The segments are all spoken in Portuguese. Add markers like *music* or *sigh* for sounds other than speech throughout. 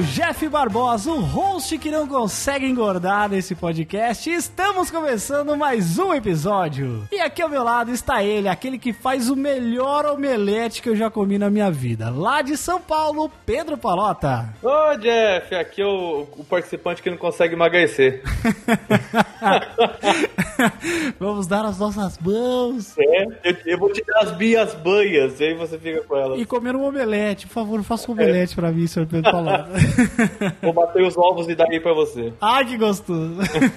Sou Jeff Barbosa, o host que não consegue engordar nesse podcast. E Estamos começando mais um episódio. E aqui ao meu lado está ele, aquele que faz o melhor omelete que eu já comi na minha vida. Lá de São Paulo, Pedro Palota. Ô Jeff, aqui é o, o participante que não consegue emagrecer. *laughs* Vamos dar as nossas mãos É, eu, eu vou te dar as minhas banhas, e aí você fica com elas. e comer um omelete. Por favor, faça um omelete pra mim, senhor Pedro Palota. *laughs* *laughs* Vou bater os ovos e dar aí pra você. Ai, que gostoso.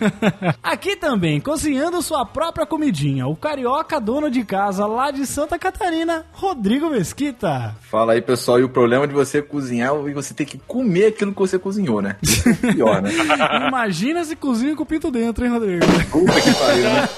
*laughs* Aqui também, cozinhando sua própria comidinha, o carioca dono de casa lá de Santa Catarina, Rodrigo Mesquita. Fala aí, pessoal, e o problema de você cozinhar é você ter que comer aquilo que você cozinhou, né? É pior, né? *laughs* Imagina se cozinha com o pinto dentro, hein, Rodrigo? Puta que pariu, né?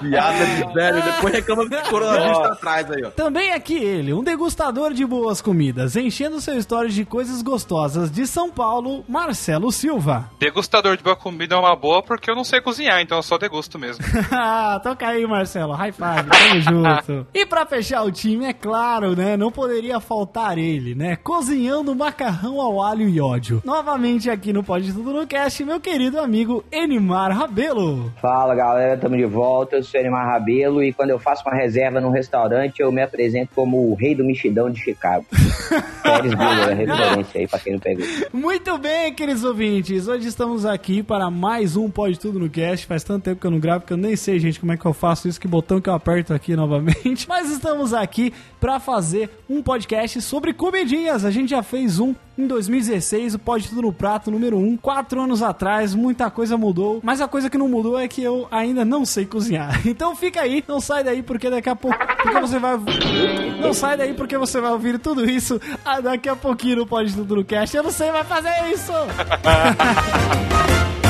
Piada de velho, depois reclama que o coronavírus tá atrás aí, ó. Também aqui ele, um degustador de boas comidas, enchendo seu história de coisas gostosas de São Paulo, Marcelo Silva. Degustador de boa comida é uma boa porque eu não sei cozinhar, então eu só degusto mesmo. *laughs* Ah, Toca aí, Marcelo. High five. Tamo *laughs* junto. E pra fechar o time, é claro, né? Não poderia faltar ele, né? Cozinhando macarrão ao alho e ódio. Novamente aqui no Pode Tudo no Cast, meu querido amigo Enimar Rabelo. Fala galera, estamos de volta. Eu sou Elimar Rabelo e quando eu faço uma reserva num restaurante, eu me apresento como o rei do mexidão de Chicago. *laughs* Pérez Buller, a referência aí pra quem não pegou. Muito bem, queridos ouvintes. Hoje estamos aqui para mais um Pode Tudo no Cast. Faz tanto tempo que eu não gravo que eu nem sei, gente, como é que eu faço isso, que botão que eu aperto aqui novamente. *laughs* Mas estamos aqui para fazer um podcast sobre comidinhas. A gente já fez um em 2016, o Pode Tudo no Prato número 1, quatro anos atrás, muita coisa mudou, mas a coisa que não mudou é que eu ainda não sei cozinhar. *laughs* Então fica aí, não sai daí porque daqui a pouco, porque você vai não sai daí porque você vai ouvir tudo isso ah, daqui a pouquinho no Pode Tudo no Cast. Eu não sei vai fazer isso. *laughs*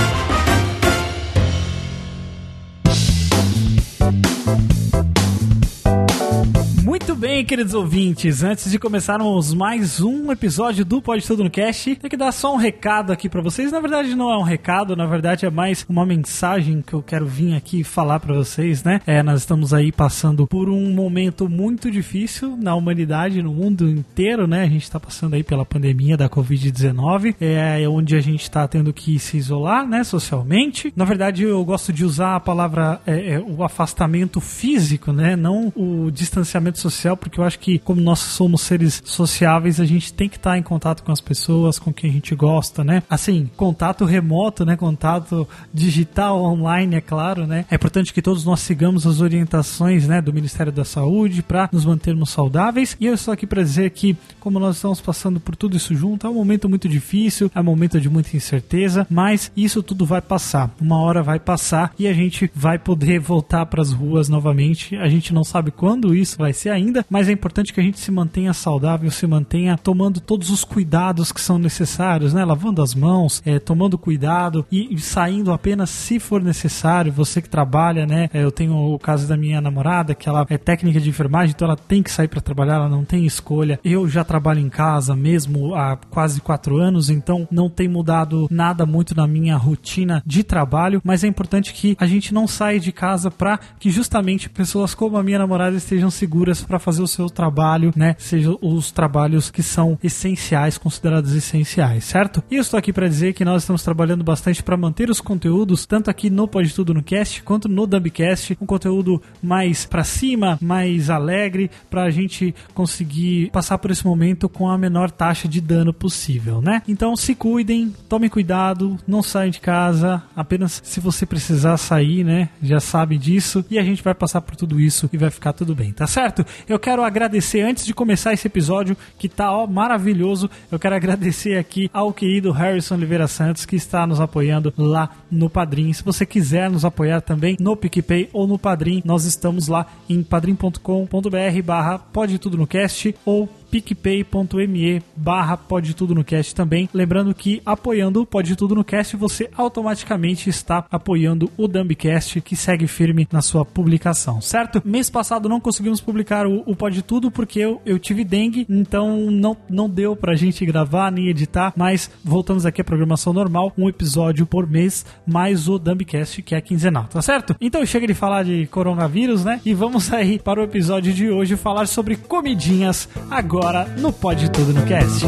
Muito bem, queridos ouvintes. Antes de começarmos mais um episódio do Pode Tudo no Cast, tem que dar só um recado aqui pra vocês. Na verdade, não é um recado, na verdade é mais uma mensagem que eu quero vir aqui falar pra vocês, né? É, nós estamos aí passando por um momento muito difícil na humanidade, no mundo inteiro, né? A gente tá passando aí pela pandemia da Covid-19, é onde a gente tá tendo que se isolar, né, socialmente. Na verdade, eu gosto de usar a palavra é, é, o afastamento físico, né? Não o distanciamento social, porque eu acho que, como nós somos seres sociáveis, a gente tem que estar em contato com as pessoas, com quem a gente gosta, né? Assim, contato remoto, né? Contato digital, online, é claro, né? É importante que todos nós sigamos as orientações, né, do Ministério da Saúde para nos mantermos saudáveis. E eu estou aqui para dizer que, como nós estamos passando por tudo isso junto, é um momento muito difícil, é um momento de muita incerteza, mas isso tudo vai passar. Uma hora vai passar e a gente vai poder voltar para as ruas novamente. A gente não sabe quando isso vai ser ainda, mas é importante que a gente se mantenha saudável, se mantenha tomando todos os cuidados que são necessários, né? Lavando as mãos, é, tomando cuidado e saindo apenas se for necessário. Você que trabalha, né? É, eu tenho o caso da minha namorada, que ela é técnica de enfermagem, então ela tem que sair para trabalhar, ela não tem escolha. Eu já trabalho em casa mesmo há quase quatro anos, então não tem mudado nada muito na minha rotina de trabalho, mas é importante que a gente não saia de casa para que justamente pessoas como a minha namorada estejam seguras para fazer o seu trabalho, né? Sejam os trabalhos que são essenciais, considerados essenciais, certo? E eu estou aqui para dizer que nós estamos trabalhando bastante para manter os conteúdos, tanto aqui no Pode Tudo no Cast, quanto no Dumbcast, um conteúdo mais para cima, mais alegre, para a gente conseguir passar por esse momento com a menor taxa de dano possível, né? Então se cuidem, tomem cuidado, não saiam de casa, apenas se você precisar sair, né? Já sabe disso, e a gente vai passar por tudo isso e vai ficar tudo bem, tá certo? Eu quero agradecer antes de começar esse episódio que tá ó, maravilhoso. Eu quero agradecer aqui ao querido Harrison Oliveira Santos que está nos apoiando lá no Padrim. Se você quiser nos apoiar também no PicPay ou no Padrim, nós estamos lá em padrim.com.br barra pode tudo no cast ou picpay.me barra Pode Tudo no Cast também. Lembrando que apoiando o Pode Tudo no Cast, você automaticamente está apoiando o Dumbcast, que segue firme na sua publicação, certo? Mês passado não conseguimos publicar o, o Pode Tudo porque eu, eu tive dengue, então não, não deu pra gente gravar nem editar, mas voltamos aqui à programação normal, um episódio por mês, mais o Dumbcast, que é quinzenal, tá certo? Então chega de falar de coronavírus, né? E vamos aí para o episódio de hoje falar sobre comidinhas agora no Pode Tudo no Cast.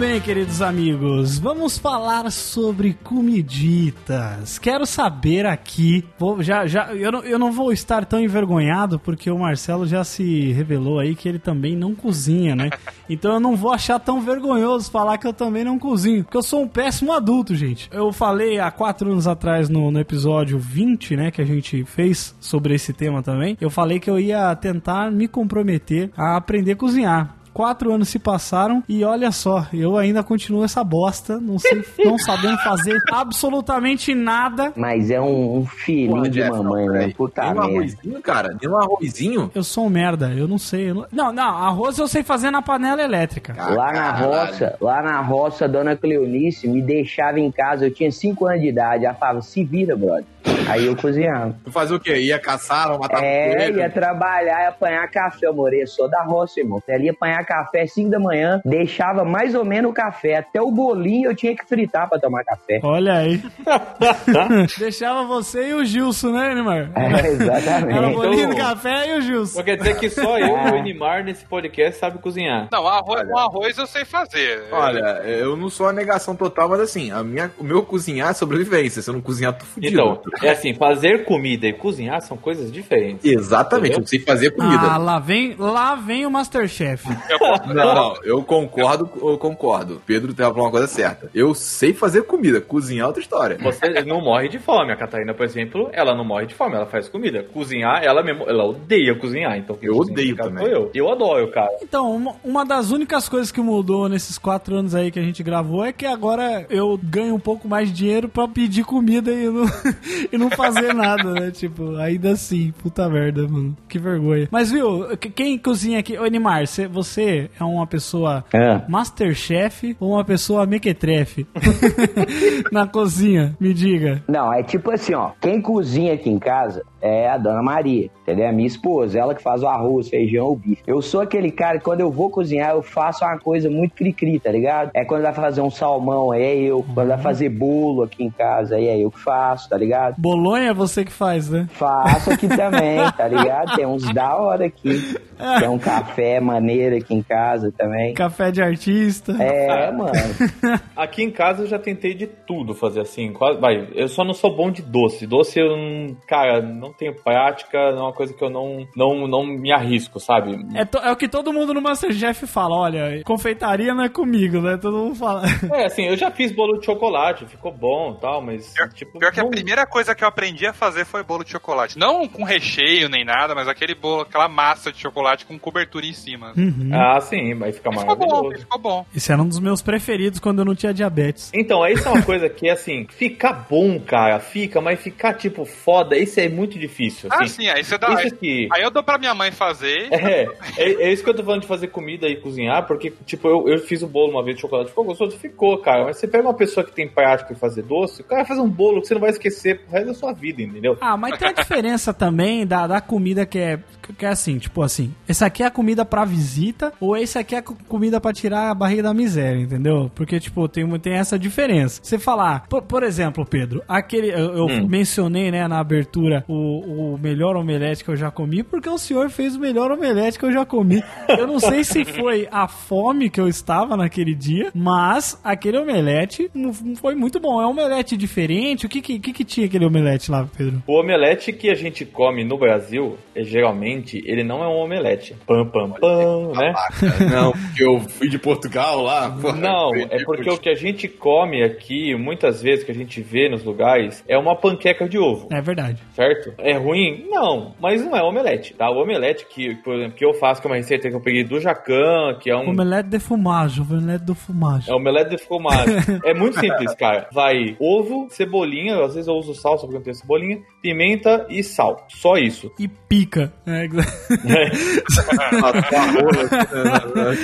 Bem, queridos amigos, vamos falar sobre comiditas. Quero saber aqui, vou- já, já, eu, não, eu não vou estar tão envergonhado porque o Marcelo já se revelou aí que ele também não cozinha, né? *laughs* Então eu não vou achar tão vergonhoso falar que eu também não cozinho, porque eu sou um péssimo adulto, gente. Eu falei há quatro anos atrás no, no episódio 20, né, que a gente fez sobre esse tema também, eu falei que eu ia tentar me comprometer a aprender a cozinhar. Quatro anos se passaram e olha só, eu ainda continuo essa bosta, não sei, não sabendo fazer *laughs* absolutamente nada. Mas é um, um filhinho Porra, de Jeff, mamãe, não, né? Puta Tem um merda. arrozinho, cara? Tem um arrozinho? Eu sou um merda, eu não sei. eu não... não, não, arroz eu sei fazer na panela elétrica. Lá na roça, lá na roça, a dona Cleonice me deixava em casa, eu tinha 5 anos de idade. Ela falava, se vira, brother. Aí eu cozinhava. Tu fazia o quê? Ia caçar, matar É, coelho? ia trabalhar e apanhar café, eu morei, sou da roça, irmão. Ela ia apanhar café 5 da manhã, deixava mais ou menos o café. Até o bolinho eu tinha que fritar pra tomar café. Olha aí. *laughs* Deixava você e o Gilson, né, Neymar? É, Era o exatamente. bolinho do Então- café e o Gilson. Quer dizer que só eu e o Enimar nesse podcast sabe cozinhar. Não, arroz, um arroz eu sei fazer. Olha, eu não sou a negação total, mas assim, a minha, o meu cozinhar é sobrevivência. Se eu não cozinhar, tô fudido. Então, é assim, fazer comida e cozinhar são coisas diferentes. Exatamente, Entendeu? eu sei fazer comida. Ah, lá vem, lá vem o Masterchef. *laughs* Não, não, eu concordo, eu concordo. Pedro tem uma coisa certa. Eu sei fazer comida, cozinhar é outra história. Você não morre de fome. A Catarina, por exemplo, ela não morre de fome, ela faz comida. Cozinhar, ela mesmo, ela odeia cozinhar. Então, Eu cozinha odeio também. Eu. Eu adoro, cara. Então, uma, uma das únicas coisas que mudou nesses quatro anos aí que a gente gravou é que agora eu ganho um pouco mais de dinheiro pra pedir comida e não, *laughs* e não fazer nada, né? Tipo, ainda assim, puta merda, mano. Que vergonha. Mas, viu, que- quem cozinha aqui... Ô, cê- você é uma pessoa Ah. Masterchef ou uma pessoa mequetrefe *laughs* na cozinha? Me diga. Não, é tipo assim, ó. Quem cozinha aqui em casa é a dona Maria, entendeu? É a minha esposa, ela que faz o arroz, feijão, o bife. Eu sou aquele cara que quando eu vou cozinhar, eu faço uma coisa muito cri-cri, tá ligado? É quando vai fazer um salmão, aí é eu. Quando vai fazer bolo aqui em casa, aí é eu que faço, tá ligado? Bolonha é você que faz, né? Faço aqui *laughs* também, tá ligado? Tem uns da hora aqui. Tem um café maneiro aqui em casa também. Café de artista. É, mano. *laughs* Aqui em casa eu já tentei de tudo fazer assim. Quase, vai, eu só não sou bom de doce. Doce eu não, cara, não tenho prática, é uma coisa que eu não, não, não me arrisco, sabe? É, to- é o que todo mundo no Masterchef fala, olha, confeitaria não é comigo, né? Todo mundo fala. *laughs* É, assim, eu já fiz bolo de chocolate, ficou bom e tal, mas Pior, tipo. pior que a não- primeira coisa que eu aprendi a fazer foi bolo de chocolate. Não com recheio nem nada, mas aquele bolo, aquela massa de chocolate com cobertura em cima. Uhum. Ah, sim, vai ficar Ficou bom, maravilhoso. ficou bom. Esse era um dos meus preferidos quando eu não tinha diabetes. Então, isso é uma coisa que, assim, fica bom, cara, fica, mas ficar, tipo, foda, isso é muito difícil, Ah, assim. sim, aí você dá. Isso Aí, aqui. aí eu dou pra minha mãe fazer. *laughs* É, é, é isso que eu tô falando de fazer comida e cozinhar, porque, tipo, eu, eu fiz o bolo uma vez de chocolate, ficou gostoso, ficou, cara. Mas você pega uma pessoa que tem prática em fazer doce, o cara faz um bolo que você não vai esquecer pro resto da sua vida, entendeu? Ah, mas tem a diferença também da, da comida que é, que é assim, tipo assim, esse aqui é a comida pra visita ou esse aqui é a co- comida pra tirar a barriga da miséria, entendeu? Porque, tipo, tem, tem essa diferença. Você falar, por, por exemplo, Pedro, aquele, eu, eu Hum. mencionei, né, na abertura o, o melhor omelete que eu já comi, porque o senhor fez o melhor omelete que eu já comi. Eu não sei se foi a fome que eu estava naquele dia, mas aquele omelete não não foi muito bom. É um omelete diferente. O que que, que, que tinha aquele omelete lá, Pedro? O omelete que a gente come no Brasil, é, geralmente, ele não é um omelete. Pam, pam, pam, né? *laughs* Não, porque eu fui de Portugal lá. porra, Não, de é porque Portugal. o que a gente come aqui, muitas vezes que a gente vê nos lugares, é uma panqueca de ovo, É verdade. certo? É ruim? Não, mas não é omelete, tá? O omelete que, por exemplo, que eu faço, que é uma receita que eu peguei do Jacan, que é um... Omelete de fumagem, omelete do fumagem. É omelete de fromage. *laughs* é muito simples, cara. Vai ovo, cebolinha, às vezes eu uso sal, só porque eu não tenho cebolinha, pimenta e sal. Só isso. E pica. É, Né, *laughs*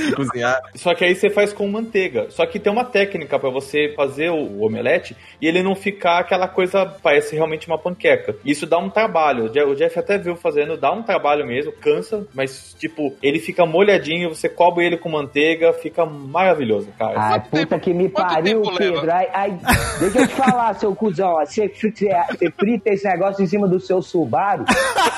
*laughs* cozinhar. Só que aí você faz com manteiga. Só que tem uma técnica pra você fazer o omelete e ele não ficar aquela coisa, parece realmente uma panqueca. Isso dá um trabalho. O Je- O Jeff até viu fazendo, dá um trabalho mesmo, cansa, mas tipo, ele fica molhadinho, você cobre ele com manteiga, fica maravilhoso, cara. Ai, Quanto puta tempo- que me quanto pariu? Pedro. Ai, ai, deixa eu te falar, seu cuzão. você frita esse negócio em cima do seu Subaru.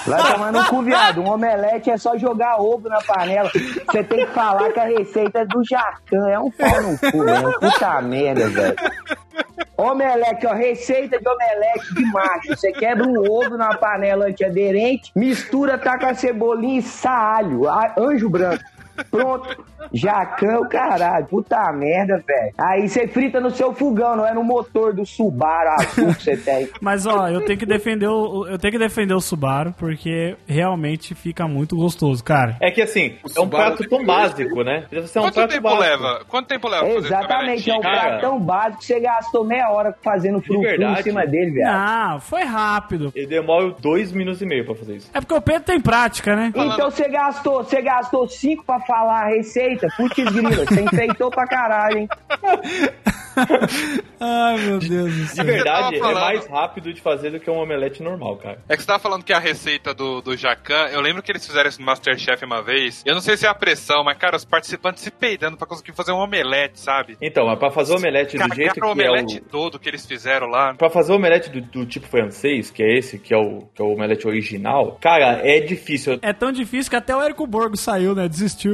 Vai tomar no cu, viado. Um omelete é só jogar ovo na panela. Você tem que falar que a receita é do Jacan. É um pau no cu, né? Puta merda, velho. Omelete, ó, receita de omelete de macho. Você quebra um ovo na panela antiaderente, mistura, taca cebolinha e salho, a- anjo branco. Pronto. Jacan, o caralho. Puta merda, velho. Aí você frita no seu fogão, não é no motor do Subaru azul que você tem. *laughs* Mas ó, eu tenho que defender o eu tenho que defender o Subaru porque realmente fica muito gostoso, cara. É que assim, é um prato tão básico, né? Ser um Quanto prato tempo básico. leva? Quanto tempo leva Exatamente, é um cara. prato tão básico que você gastou meia hora fazendo frufru em cima dele, velho. Não, foi rápido. Ele demora dois minutos e meio pra fazer isso. É porque o Pedro tem prática, né? Então você gastou, você gastou cinco pra falar a receita? Putz grila, você enfeitou pra caralho, hein? *laughs* Ai, meu Deus do De céu. verdade, é tava falando. mais rápido de fazer do que um omelete normal, cara. É que você tava falando que a receita do, do Jacan, eu lembro que eles fizeram isso no Masterchef uma vez. Eu não sei se é a pressão, mas, cara, os participantes se peidando pra conseguir fazer um omelete, sabe? Então, mas pra fazer o omelete do jeito que Cagaram o é omelete o... todo que eles fizeram lá. Pra fazer o omelete do, do tipo francês, que é esse, que é, o, que é o omelete original, cara, é difícil. É tão difícil que até o Érico Borgo saiu, né? Desistiu.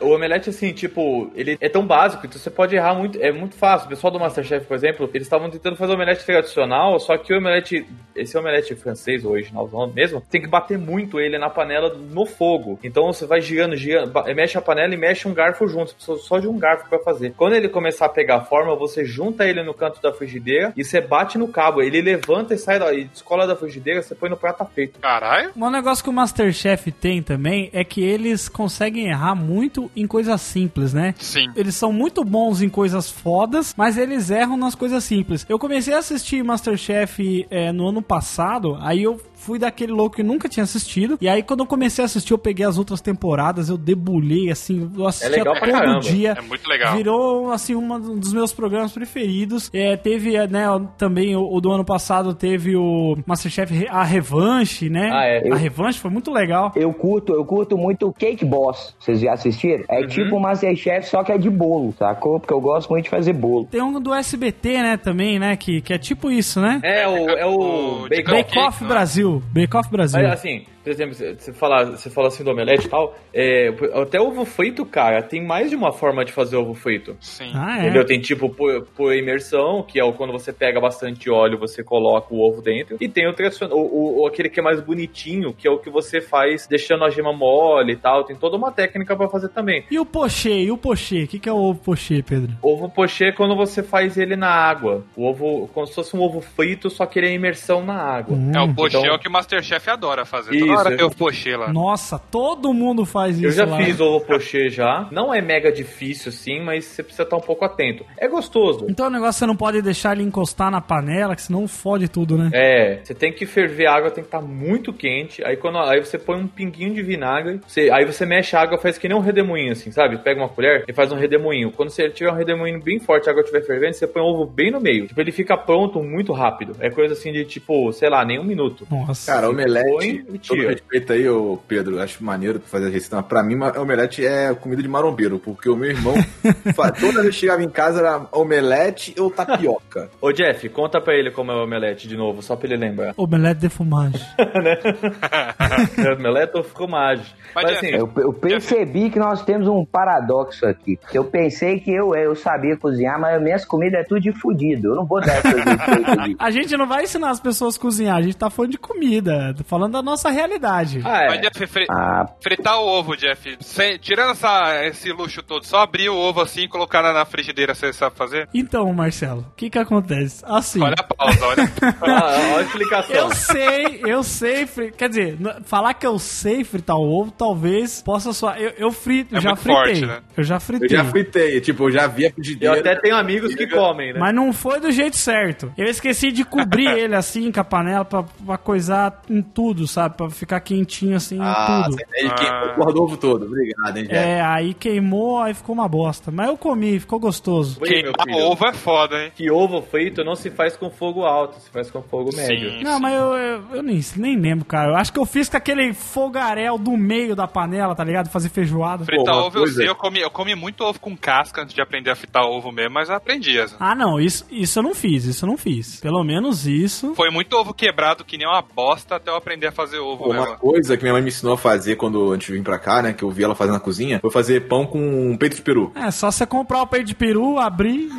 O omelete, assim, tipo, ele é tão básico, então você pode errar muito, é muito fácil. O pessoal do Masterchef, por exemplo, eles estavam tentando fazer o omelete tradicional, só que o omelete, esse omelete francês, o originalzão mesmo, tem que bater muito ele na panela no fogo. Então você vai girando, girando, mexe a panela e mexe um garfo junto, você precisa só de um garfo pra fazer. Quando ele começar a pegar forma, você junta ele no canto da frigideira e você bate no cabo. Ele levanta e sai da, e descola da frigideira, você põe no prato tá feito. Caralho. Um negócio que o Masterchef tem também é que eles conseguem errar muito em coisas simples, né? Sim. Eles são muito bons em coisas fodas, mas eles erram nas coisas simples. Eu comecei a assistir Masterchef é, no ano passado, aí eu fui daquele louco que nunca tinha assistido. E aí, quando eu comecei a assistir, eu peguei as outras temporadas, eu debulhei, assim, eu assistia legal pra todo caramba. dia. É muito legal. Virou, assim, um dos meus programas preferidos. É, teve, é, né, também o, o do ano passado teve o Masterchef A Revanche, né? Ah, é. A Revanche foi muito legal. Eu curto, eu curto muito o Cake Boss. Vocês já assistiram? É tipo o Masterchef, só que é de bolo, sacou? Porque eu gosto muito de fazer bolo. Tem um do SBT, né, também, né, que, que é tipo isso, né? É, o, é o o de bacon. Bake Off né? Brasil. Bake Off Brasil. Assim, por exemplo, você fala, você fala assim do omelete e tal, é, até ovo frito, cara, tem mais de uma forma de fazer ovo frito. Sim. Ah, é. Entendeu? Tem tipo por, por imersão, que é o quando você pega bastante óleo, você coloca o ovo dentro. E tem o tradicional, o, o- aquele que é mais bonitinho, que é o que você faz deixando a gema mole e tal. Tem toda uma técnica pra fazer também. E o pochê? E o pochê? O que, que é o ovo pochê, Pedro? Ovo pochê é quando você faz ele na água. O ovo, como se fosse um ovo frito, só que ele é imersão na água. É o pochê Então- é o que o Masterchef adora fazer. Isso, hora é. tem o pochê lá. Nossa, todo mundo faz isso Eu já lá. fiz ovo pochê já. Não é mega difícil, sim, mas você precisa estar um pouco atento. É gostoso. Então o negócio você não pode deixar ele encostar na panela, que senão fode tudo, né? É, você tem que ferver a água, tem que estar muito quente. Aí quando aí você põe um pinguinho de vinagre, você- aí você mexe a água, faz que nem um redemoinho assim, sabe? Pega uma colher e faz um redemoinho. Quando você tiver um redemoinho bem forte, a água estiver fervendo, você põe o ovo bem no meio. Tipo, ele fica pronto muito rápido. É coisa assim de tipo, sei lá, nem um minuto. Nossa. Cara, omelete, põe e tira. Respeito aí, ô Pedro, acho maneiro fazer a receita. Mas Pra mim, omelete é comida de marombeiro, porque o meu irmão, *laughs* toda vez que chegava em casa era omelete ou tapioca. *laughs* Ô Jeff, conta pra ele como é o omelete de novo, só pra ele lembrar. Omelete de fumagem. *laughs* omelete ou fromage. Mas, Mas Jeff, assim, Eu, eu percebi que nós temos um paradoxo aqui. Eu pensei que eu, eu sabia cozinhar, mas minhas comidas é tudo de fudido. Eu não vou dar essas receitas. A gente não vai ensinar as pessoas a cozinhar, a gente tá falando de comida, falando da nossa Não, realidade. Ah, Mas, é. Jeff, fre- Ah, fritar o ovo, Jeff. Sem- tirando essa, esse luxo todo, só abrir o ovo assim e colocar na, na frigideira, você sabe fazer? Então, Marcelo, o que que acontece? Assim, Olha a pausa, olha. *laughs* Ah, olha a explicação. eu sei, eu sei, fri- quer dizer, falar que eu sei fritar o ovo, talvez possa soar. Eu, eu frito, É já fritei. forte, né? Eu já Eu fritei. já fritei, tipo, eu já vi a Eu frigideira. até tenho amigos que comem, né? Mas não foi do jeito certo. Eu esqueci de cobrir *laughs* ele assim com a panela pra, pra coisar em tudo, sabe? Pra ficar quentinho assim Ah, tudo. você ele Ah. queimou o porra do ovo todo. Obrigado, hein, Jeff. É, aí queimou, aí ficou uma bosta. Mas eu comi, ficou gostoso. Queimar ovo é foda, hein? Que ovo frito não se faz com fogo alto, se faz com fogo médio. Sim. Não, mas eu, eu, eu nem, nem lembro, cara. Eu acho que eu fiz com aquele fogaréu do meio da panela, tá ligado? Fazer feijoada. Fritar uma ovo eu sei, eu comi, eu comi muito ovo com casca antes de aprender a fritar ovo mesmo, mas eu aprendi. essa. Ah, não, isso, isso eu não fiz, isso eu não fiz. Pelo menos isso. Foi muito ovo quebrado que nem uma bosta até eu aprender a fazer ovo Pô, Uma coisa que minha mãe me ensinou a fazer quando antes de vir pra cá, né? Que eu vi ela fazendo na cozinha, foi fazer pão com peito de peru. É, só você comprar o peito de peru, abrir. *laughs*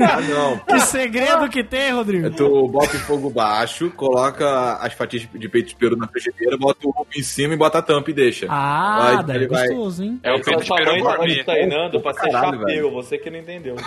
Ah, não. que segredo que tem, Rodrigo? Tu bota o fogo baixo, coloca as fatias de peito de peru na frigideira, bota o ovo em cima e bota a tampa e deixa. Ah, Vai, daí ele é vai- gostoso, hein? É o peito de peru tá gourmet. treinando pra ser Caralho, velho. você que não entendeu. *laughs*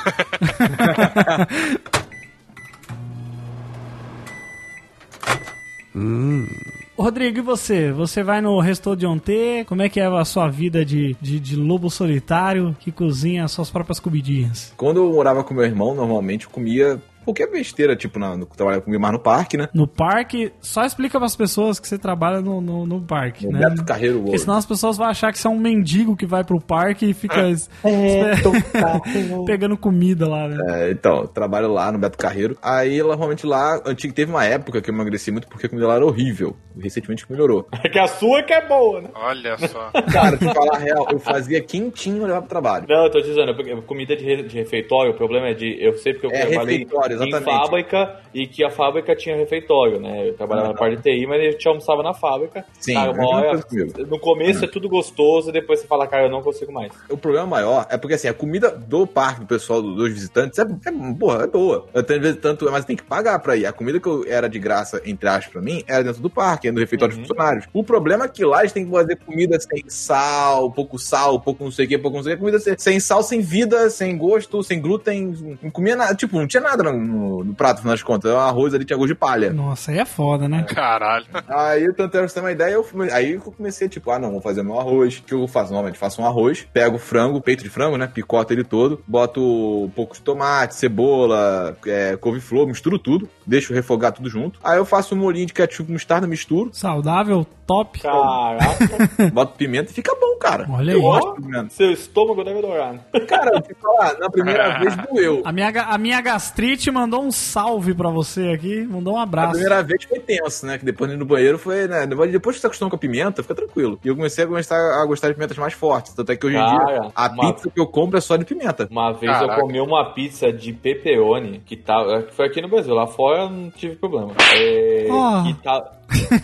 Rodrigo, e você? Você vai no Ontem? Como é que é a sua vida de, de, de lobo solitário que cozinha as suas próprias comidinhas? Quando eu morava com meu irmão, normalmente eu comia qualquer besteira, tipo, na, no, trabalhava comigo mais no parque, né? No parque, só explica pras pessoas que você trabalha no, no, no parque, No né? Beto Carreiro Porque World. senão as pessoas vão achar que você é um mendigo que vai pro parque e fica es- *laughs* *laughs* pegando comida lá, né? É, então, trabalho lá no Beto Carreiro. Aí, normalmente lá, antigo, teve uma época que eu emagreci muito porque a comida lá era horrível. Recentemente melhorou. *laughs* É que a sua que é boa, né? Olha só. Cara, te falar a real, eu fazia quentinho e levava pro trabalho. Não, eu tô dizendo, porque comida de, re- de refeitório, o problema é de. Eu sei porque eu É, trabalhei refeitório, em exatamente. fábrica e que a fábrica tinha refeitório, né? Eu trabalhava na parte de TI, mas a gente almoçava na fábrica. Sim, cara, é hora, no começo é tudo gostoso, depois você fala, cara, eu não consigo mais. O problema maior é porque, assim, a comida do parque, do pessoal, do- dos visitantes, é, é, porra, é boa. Eu tenho, vezes, tanto, mas tem que pagar pra ir. A comida que eu, era de graça, entre aspas, pra mim, era dentro do parque, no refeitório Uhum. dos funcionários. O problema é que lá eles têm que fazer comida sem sal, pouco sal, pouco não sei o que, pouco não sei o que. Comida sem, sem sal, sem vida, sem gosto, sem glúten. Não comia nada, tipo, não tinha nada no- no prato, no final das contas. O arroz ali tinha gosto de palha. Nossa, aí é foda, né? Caralho. Aí, tanto era pra você ter uma ideia, eu, fui- aí eu comecei, tipo, ah, não, vou fazer meu arroz. O que eu faço? Normalmente faço um arroz, pego o frango, peito de frango, né? Picoto ele todo, boto um pouco de tomate, cebola, é, couve-flor, misturo tudo, deixo refogar tudo junto. Aí eu faço um molhinho de ketchup mostarda, misturo, Saudável, top. Caraca, *laughs* boto pimenta e fica bom, cara. Olha eu aí. gosto de pimenta. seu estômago deve adorar. né? Cara, eu te falar, na primeira vez doeu. A minha, a minha gastrite mandou um salve pra você aqui, mandou um A abraço. primeira vez foi tenso, né? Que depois de ir no banheiro foi, né? Depois depois que você acostuma com a pimenta, fica tranquilo. E eu comecei a gostar, a gostar de pimentas mais fortes. Tanto é que hoje em Cara, dia, a uma- pizza que eu compro é só de pimenta. Uma vez Caraca. eu comi uma pizza de pepperoni, que tá, que foi aqui no Brasil, lá fora eu não tive problema. É, Oh. que tá,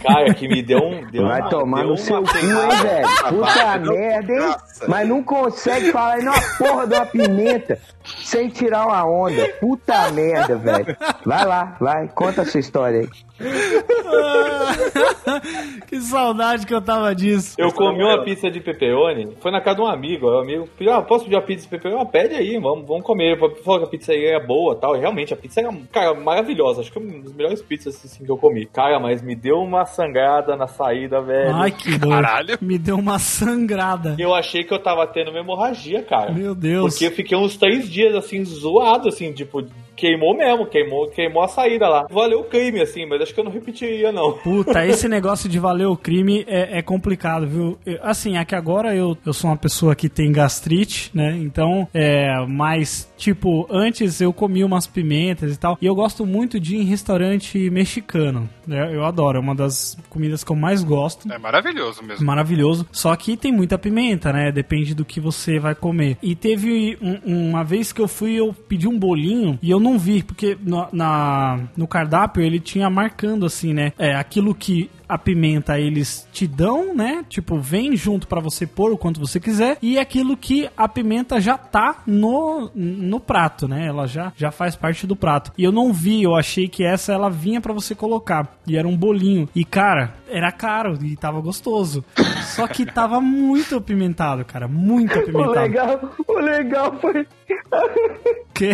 cara, que me deu um. Deu Vai uma, tomar deu no seu cu, hein, velho? Puta merda, hein? Mas não consegue falar aí numa porra de uma pimenta sem tirar uma onda. Puta merda, velho. Vai lá, vai, conta a sua história aí. *laughs* que saudade que eu tava disso. Eu comi uma pizza de pepperoni, foi na casa de um amigo. aí O amigo pediu, ah, posso pedir uma pizza de pepperoni? Ah, pede aí, vamos, vamos comer. Falou que a pizza aí é boa e tal. E realmente, a pizza era, cara, maravilhosa. Acho que é uma das melhores pizzas assim, que eu comi. Cara, mas me deu uma sangrada na saída, velho. Ai, que. Caralho. Me deu uma sangrada. Eu achei que eu tava tendo uma hemorragia, cara. Meu Deus. Porque eu fiquei uns três dias, assim, zoado, assim, tipo, queimou mesmo, queimou, queimou a saída lá. Valeu o crime, assim, mas acho que eu não repetiria, não. Puta, *laughs* esse negócio de valer o crime é, é complicado, viu? Eu- assim, é que agora eu, eu sou uma pessoa que tem gastrite, né? Então, é. Mas, tipo, antes eu comia umas pimentas e tal. E eu gosto muito de ir em restaurante mexicano. né? Eu adoro, é uma das comidas que eu mais gosto. É maravilhoso mesmo. Maravilhoso. Só que tem muita pimenta, né? Depende do que você vai comer. E teve um- uma vez que eu fui, eu pedi um bolinho e eu não vi, porque no, na, no cardápio ele tinha marcando assim, né? É, aquilo que a pimenta eles te dão, né? Tipo, vem junto pra você pôr o quanto você quiser. E aquilo que a pimenta já tá no, no prato, né? Ela já, já faz parte do prato. E eu não vi, eu achei que essa ela vinha pra você colocar. E era um bolinho. E cara, era caro e tava gostoso. *coughs* Só que tava muito apimentado, cara. Muito O apimentado. legal, o legal foi. *laughs* Que?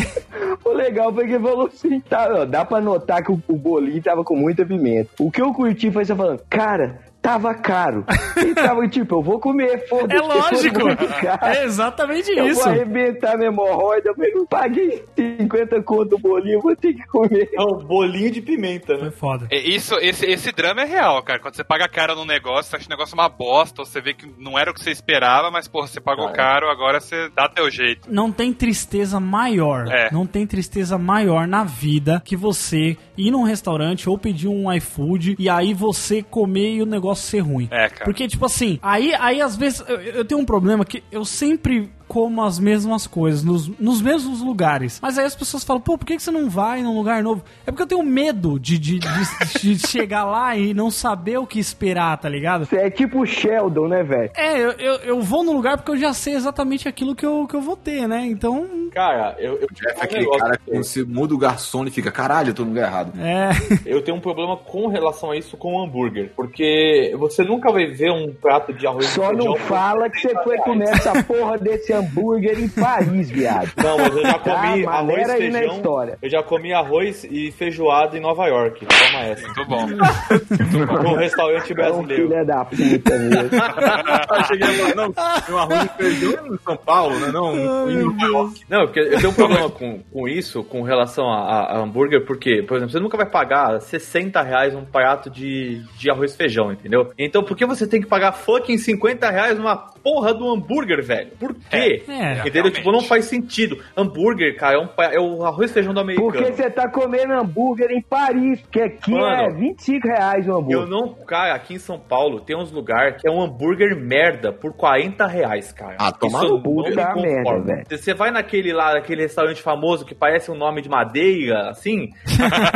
O legal foi que falou assim: tá, ó, dá pra notar que o, o bolinho tava com muita pimenta. O que eu curti foi você falando, cara, tava caro. E tava tipo, eu vou comer, foda-se. É foi lógico. É exatamente Eu isso. vou arrebentar minha hemorroida, mas não paguei 50 conto o bolinho, vou ter que comer. É um bolinho de pimenta, Foi né? foda. É, Isso, esse, esse drama é real, cara. Quando você paga caro num negócio, você acha o negócio uma bosta, ou você vê que não era o que você esperava, mas, porra, você pagou caro, agora você dá teu jeito. Não tem tristeza maior. É. Não tem tristeza maior na vida que você ir num restaurante ou pedir um iFood e aí você comer e o negócio ser ruim. É, cara. Porque, tipo assim, aí, aí às vezes eu, eu tenho um problema que eu sempre como as mesmas coisas, nos, nos mesmos lugares. Mas aí as pessoas falam, pô, por que, você não vai num lugar novo? É porque eu tenho medo de, de, de- de *laughs* chegar lá e não saber o que esperar, tá ligado? Você é tipo o Sheldon, né, velho? É, eu, eu, eu vou num lugar porque eu já sei exatamente aquilo que eu, que eu vou ter, né? Então, Cara, eu, eu, é aquele negócio cara que você muda o garçom, ele fica, caralho, eu tô no lugar errado. é. *laughs* Eu tenho um problema com relação a isso com o hambúrguer. Porque você nunca vai ver um prato de arroz Só e não fala que você 30 foi comer essa *laughs* porra desse hambúrguer em Paris, viado. Não, mas eu já comi Tá, arroz e aí na feijão. história. Eu já comi arroz e feijoada em Nova York. Toma essa. Muito bom. Num *laughs* restaurante É um brasileiro. filho da puta mesmo. *laughs* Eu cheguei a falar, não, tem um arroz e feijão em São Paulo, né? Não, em Nova York. Não, porque eu tenho um problema com, com isso, com relação a, a- a hambúrguer, porque, por exemplo, você nunca vai pagar 60 reais um prato de, de arroz e feijão, entendeu? Então por que você tem que pagar fucking 50 reais numa porra do hambúrguer, velho? Por quê? É, entendeu? realmente. Tipo, não faz sentido. Hambúrguer, cara, é, um, é o arroz e feijão do americano. Porque você tá comendo hambúrguer em Paris, que aqui é Mano, 25 reais o Eu hambúrguer. não, cara, aqui em São Paulo tem uns lugares que é um hambúrguer merda por 40 reais, cara. Ah, toma no tá conforma. merda, velho. Você vai naquele lá, naquele restaurante famoso que parece um nome de madeira, assim, *laughs*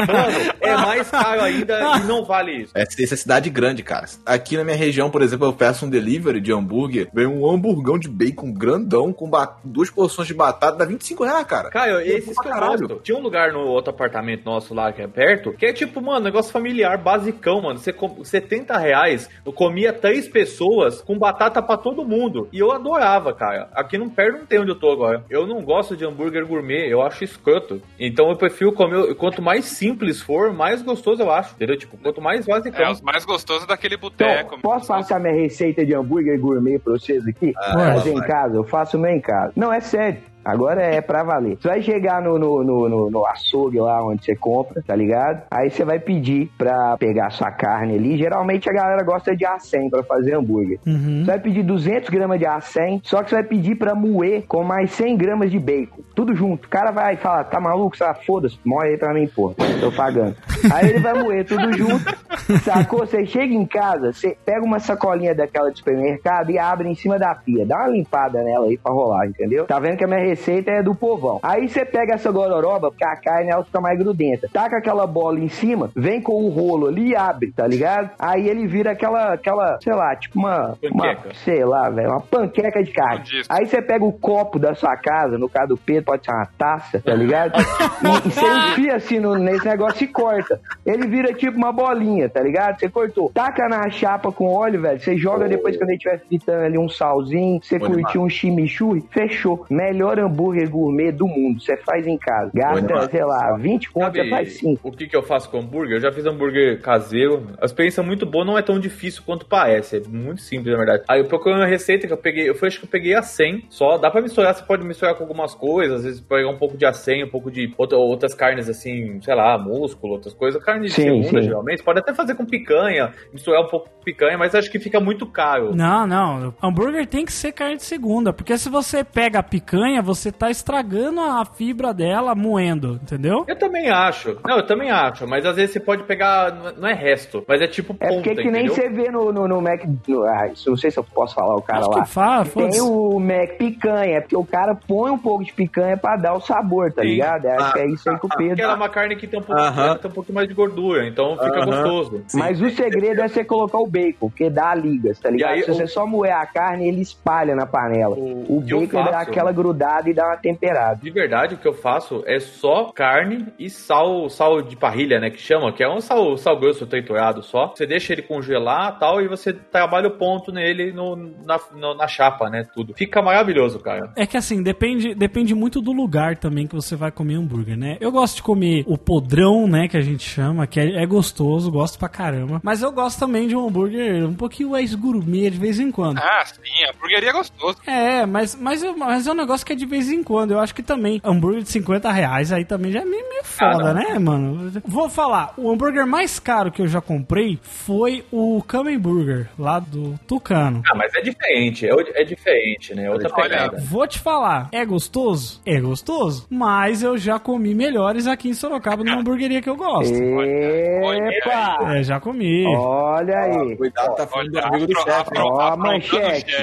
mano, é mais caro ainda e não vale isso. Essa, essa é cidade grande, cara. Aqui na minha região, por exemplo, eu peço um delivery de hambúrguer, vem um hamburgão de bacon grandão com ba- duas porções de batata, dá 25 reais, cara. Cara, É esses que eu gosto. Tinha um lugar no outro apartamento nosso lá que é perto, que é tipo, mano, negócio familiar, basicão, mano. Você com 70 reais, eu comia três pessoas com batata pra todo mundo. E eu adorava, cara. Aqui não perto não tem onde eu tô agora. Eu não gosto de hambúrguer gourmet, eu acho escroto. Então eu prefiro comer, quanto mais simples for, mais gostoso eu acho. Entendeu? Tipo, quanto mais basicão. É, os mais gostosos daquele Então, boteco. posso passar minha receita de hambúrguer gourmet pra vocês aqui? Fazer em casa? Eu faço meu em casa. Não, é sério. Agora é pra valer. Você vai chegar no, no, no, no, açougue lá onde você compra, tá ligado? Aí você vai pedir pra pegar sua carne ali. Geralmente a galera gosta de A100 pra fazer hambúrguer. Uhum. Você vai pedir 200 gramas de A100, só que você vai pedir pra moer com mais 100 gramas de bacon. Tudo junto. O cara vai falar, tá maluco? Você foda-se, morre aí pra mim, pô. Tô pagando. *laughs* Aí ele vai moer tudo junto, sacou? Você chega em casa, você pega uma sacolinha daquela de supermercado e abre em cima da pia. Dá uma limpada nela aí pra rolar, entendeu? Tá vendo que a minha receita é do povão. Aí você pega essa gororoba, porque a carne ela fica mais grudenta. Taca aquela bola em cima, vem com o rolo ali e abre, tá ligado? Aí ele vira aquela, aquela, sei lá, tipo uma, uma Panqueca. sei lá, velho, uma panqueca de carne. Aí você pega o copo da sua casa, no caso do Pedro, pode ser uma taça, tá ligado? *laughs* E, e você enfia assim no, nesse negócio e corta. Ele vira tipo uma bolinha, tá ligado? Você cortou. Taca na chapa com óleo, velho. Você joga depois quando ele estiver fritando ali um salzinho. Você curtiu um chimichurri, fechou. Melhor hambúrguer gourmet do mundo. Você faz em casa. Gasta, demais. sei lá, 20 conto, você faz 5. o que, que eu faço com hambúrguer? Eu já fiz hambúrguer caseiro. A experiência é muito boa, não é tão difícil quanto parece. É muito simples, na verdade. Aí eu procurei uma receita que eu peguei. Eu fui, acho que eu peguei a 100 só. Dá pra misturar, você pode misturar com algumas coisas. Às vezes pegar um pouco de a 100, um pouco de outra- outras carnes assim, sei lá, músculo, outras coisas. coisa, carne de Sim, segunda, sim. geralmente. Você pode até fazer com picanha, misturar um pouco com picanha, mas acho que fica muito caro. Não, não. Hambúrguer tem que ser carne de segunda. Porque se você pega a picanha, você tá estragando a fibra dela moendo, entendeu? Eu também acho. Não, eu também acho, mas às vezes você pode pegar, não é- é resto, mas é tipo É ponta, porque que nem entendeu? você vê no, no, no Mac. no- ah, isso não sei se eu posso falar o cara Acho lá. que fala, Tem o Mac picanha, é porque o cara põe um pouco de picanha pra dar o sabor, tá Sim. ligado? É, acho que é isso aí que o Porque Pedro. ela é uma carne que tem um pouco, Aham. ela tem um pouco mais de gordura, então fica Aham. gostoso. Mas o segredo é você colocar o bacon, porque dá ligas, tá ligado? Aí, Se você o- só moer a carne, ele espalha na panela. O- O, bacon dá aquela grudada e dá uma temperada. De verdade, o que eu faço é só carne e sal, sal de parrilha, né? Que chama, que é um sal, sal grosso triturado só. Você deixa ele congelar tal, e você trabalha o ponto nele no, na, no- na chapa, né? Tudo. Fica maravilhoso, cara. É que assim, depende, depende muito do lugar também que você vai comer hambúrguer, né? Eu gosto de comer o podrão, né, que a gente chama, que é, é gostoso, gosto pra caramba. Mas eu gosto também de um hambúrguer um pouquinho mais gourmet de vez em quando. Ah, sim, a hamburgueria é gostoso. É, mas, mas, mas é um negócio que é de vez em quando. Eu acho que também hambúrguer de 50 reais aí também já é meio, meio foda, Ah, né, mano? Vou falar, o hambúrguer mais caro que eu já comprei foi o Kamen Burger, lá do Tucano. Ah, mas é diferente, é, é diferente, né? É outra Olha, pegada. Vou te falar, é gostoso? É gostoso. Mas eu já comi melhores aqui em Sorocaba numa hamburgueria que eu gosto. Epa! É, já comi. Olha aí. Cuidado, tá falando do amigo do chefe. Ó, o manchete.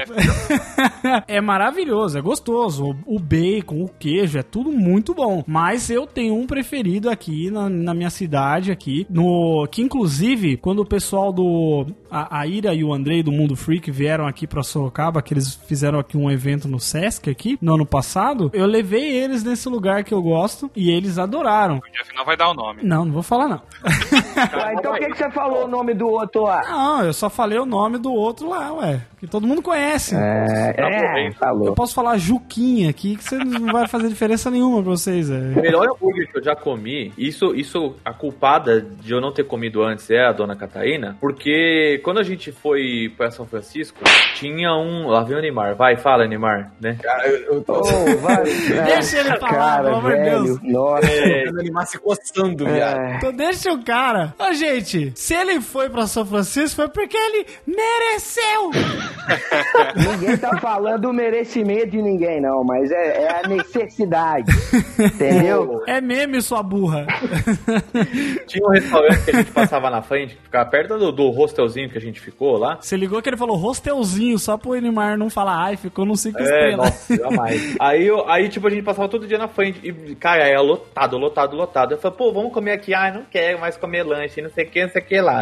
*laughs* é maravilhoso, é gostoso. O, o bacon, o queijo, é tudo muito bom. Mas eu tenho um preferido aqui na, na minha cidade, aqui. No, que inclusive, quando o pessoal do. A, a Ira e o Andrei do Mundo Freak vieram aqui pra Sorocaba, que eles fizeram aqui um evento no Sesc aqui, no ano passado, eu levei eles nesse lugar que eu gosto e eles adoraram. O Jeff não vai dar o nome. Não, não vou falar não. Ué, *laughs* então por que, que você falou o nome do outro lá? Não, eu só falei o nome do outro lá, ué. Que todo mundo conhece. É, é Eu falou. posso falar Juquinha aqui, que você não vai fazer diferença nenhuma pra vocês. O É. melhor hambúrguer que eu já comi, isso, isso, a culpada de eu não ter comido antes é a dona Catarina, porque quando a gente foi pra São Francisco, tinha um. Lá vem o Neymar, vai, fala, Neymar, né? Cara, eu, eu tô Ô, vai, *laughs* Deixa ele falar, cara, pelo amor de. Deus. Nossa. vendo animar se coçando, viado. É. Então deixa o cara. Ô, gente, se ele foi pra São Francisco foi porque ele mereceu. *laughs* Ninguém tá falando do merecimento de ninguém, não, mas é, é a necessidade. *laughs* Entendeu? É meme, sua burra. Tinha um restaurante que a gente passava na frente, que ficava perto do, do hostelzinho que a gente ficou lá. Você ligou que ele falou hostelzinho, só pro Neymar não falar ai, ficou no 5 É, estrelas. nossa, jamais. *laughs* aí, eu, aí, tipo, a gente passava todo dia na frente. E, cara, era lotado, lotado, lotado. Eu falei, pô, vamos comer aqui. Ah, não quero mais comer lanche, não sei o que, não sei o que lá.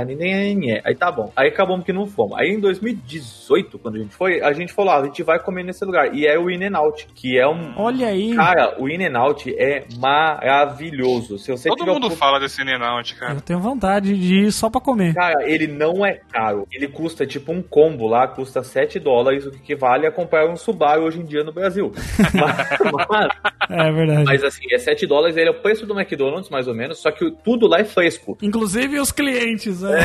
Aí tá bom. Aí acabamos que não fomos. Aí em 2018, quando a gente foi, a gente falou, ah, a gente vai comer nesse lugar. E é o In n Out, que é um. Olha aí. Cara, o In n Out é maravilhoso. Se você Todo tiver mundo o- fala desse Nenaut, cara. Eu tenho vontade de ir só pra comer. Cara, ele não é caro. Ele custa tipo um combo lá, custa 7 dólares, o que equivale a comprar um Subaru hoje em dia no Brasil. mas, *laughs* mas- É verdade. mas, assim, é 7 dólares, ele é o preço do McDonald's, mais ou menos, só que tudo lá é fresco. Inclusive os clientes, né?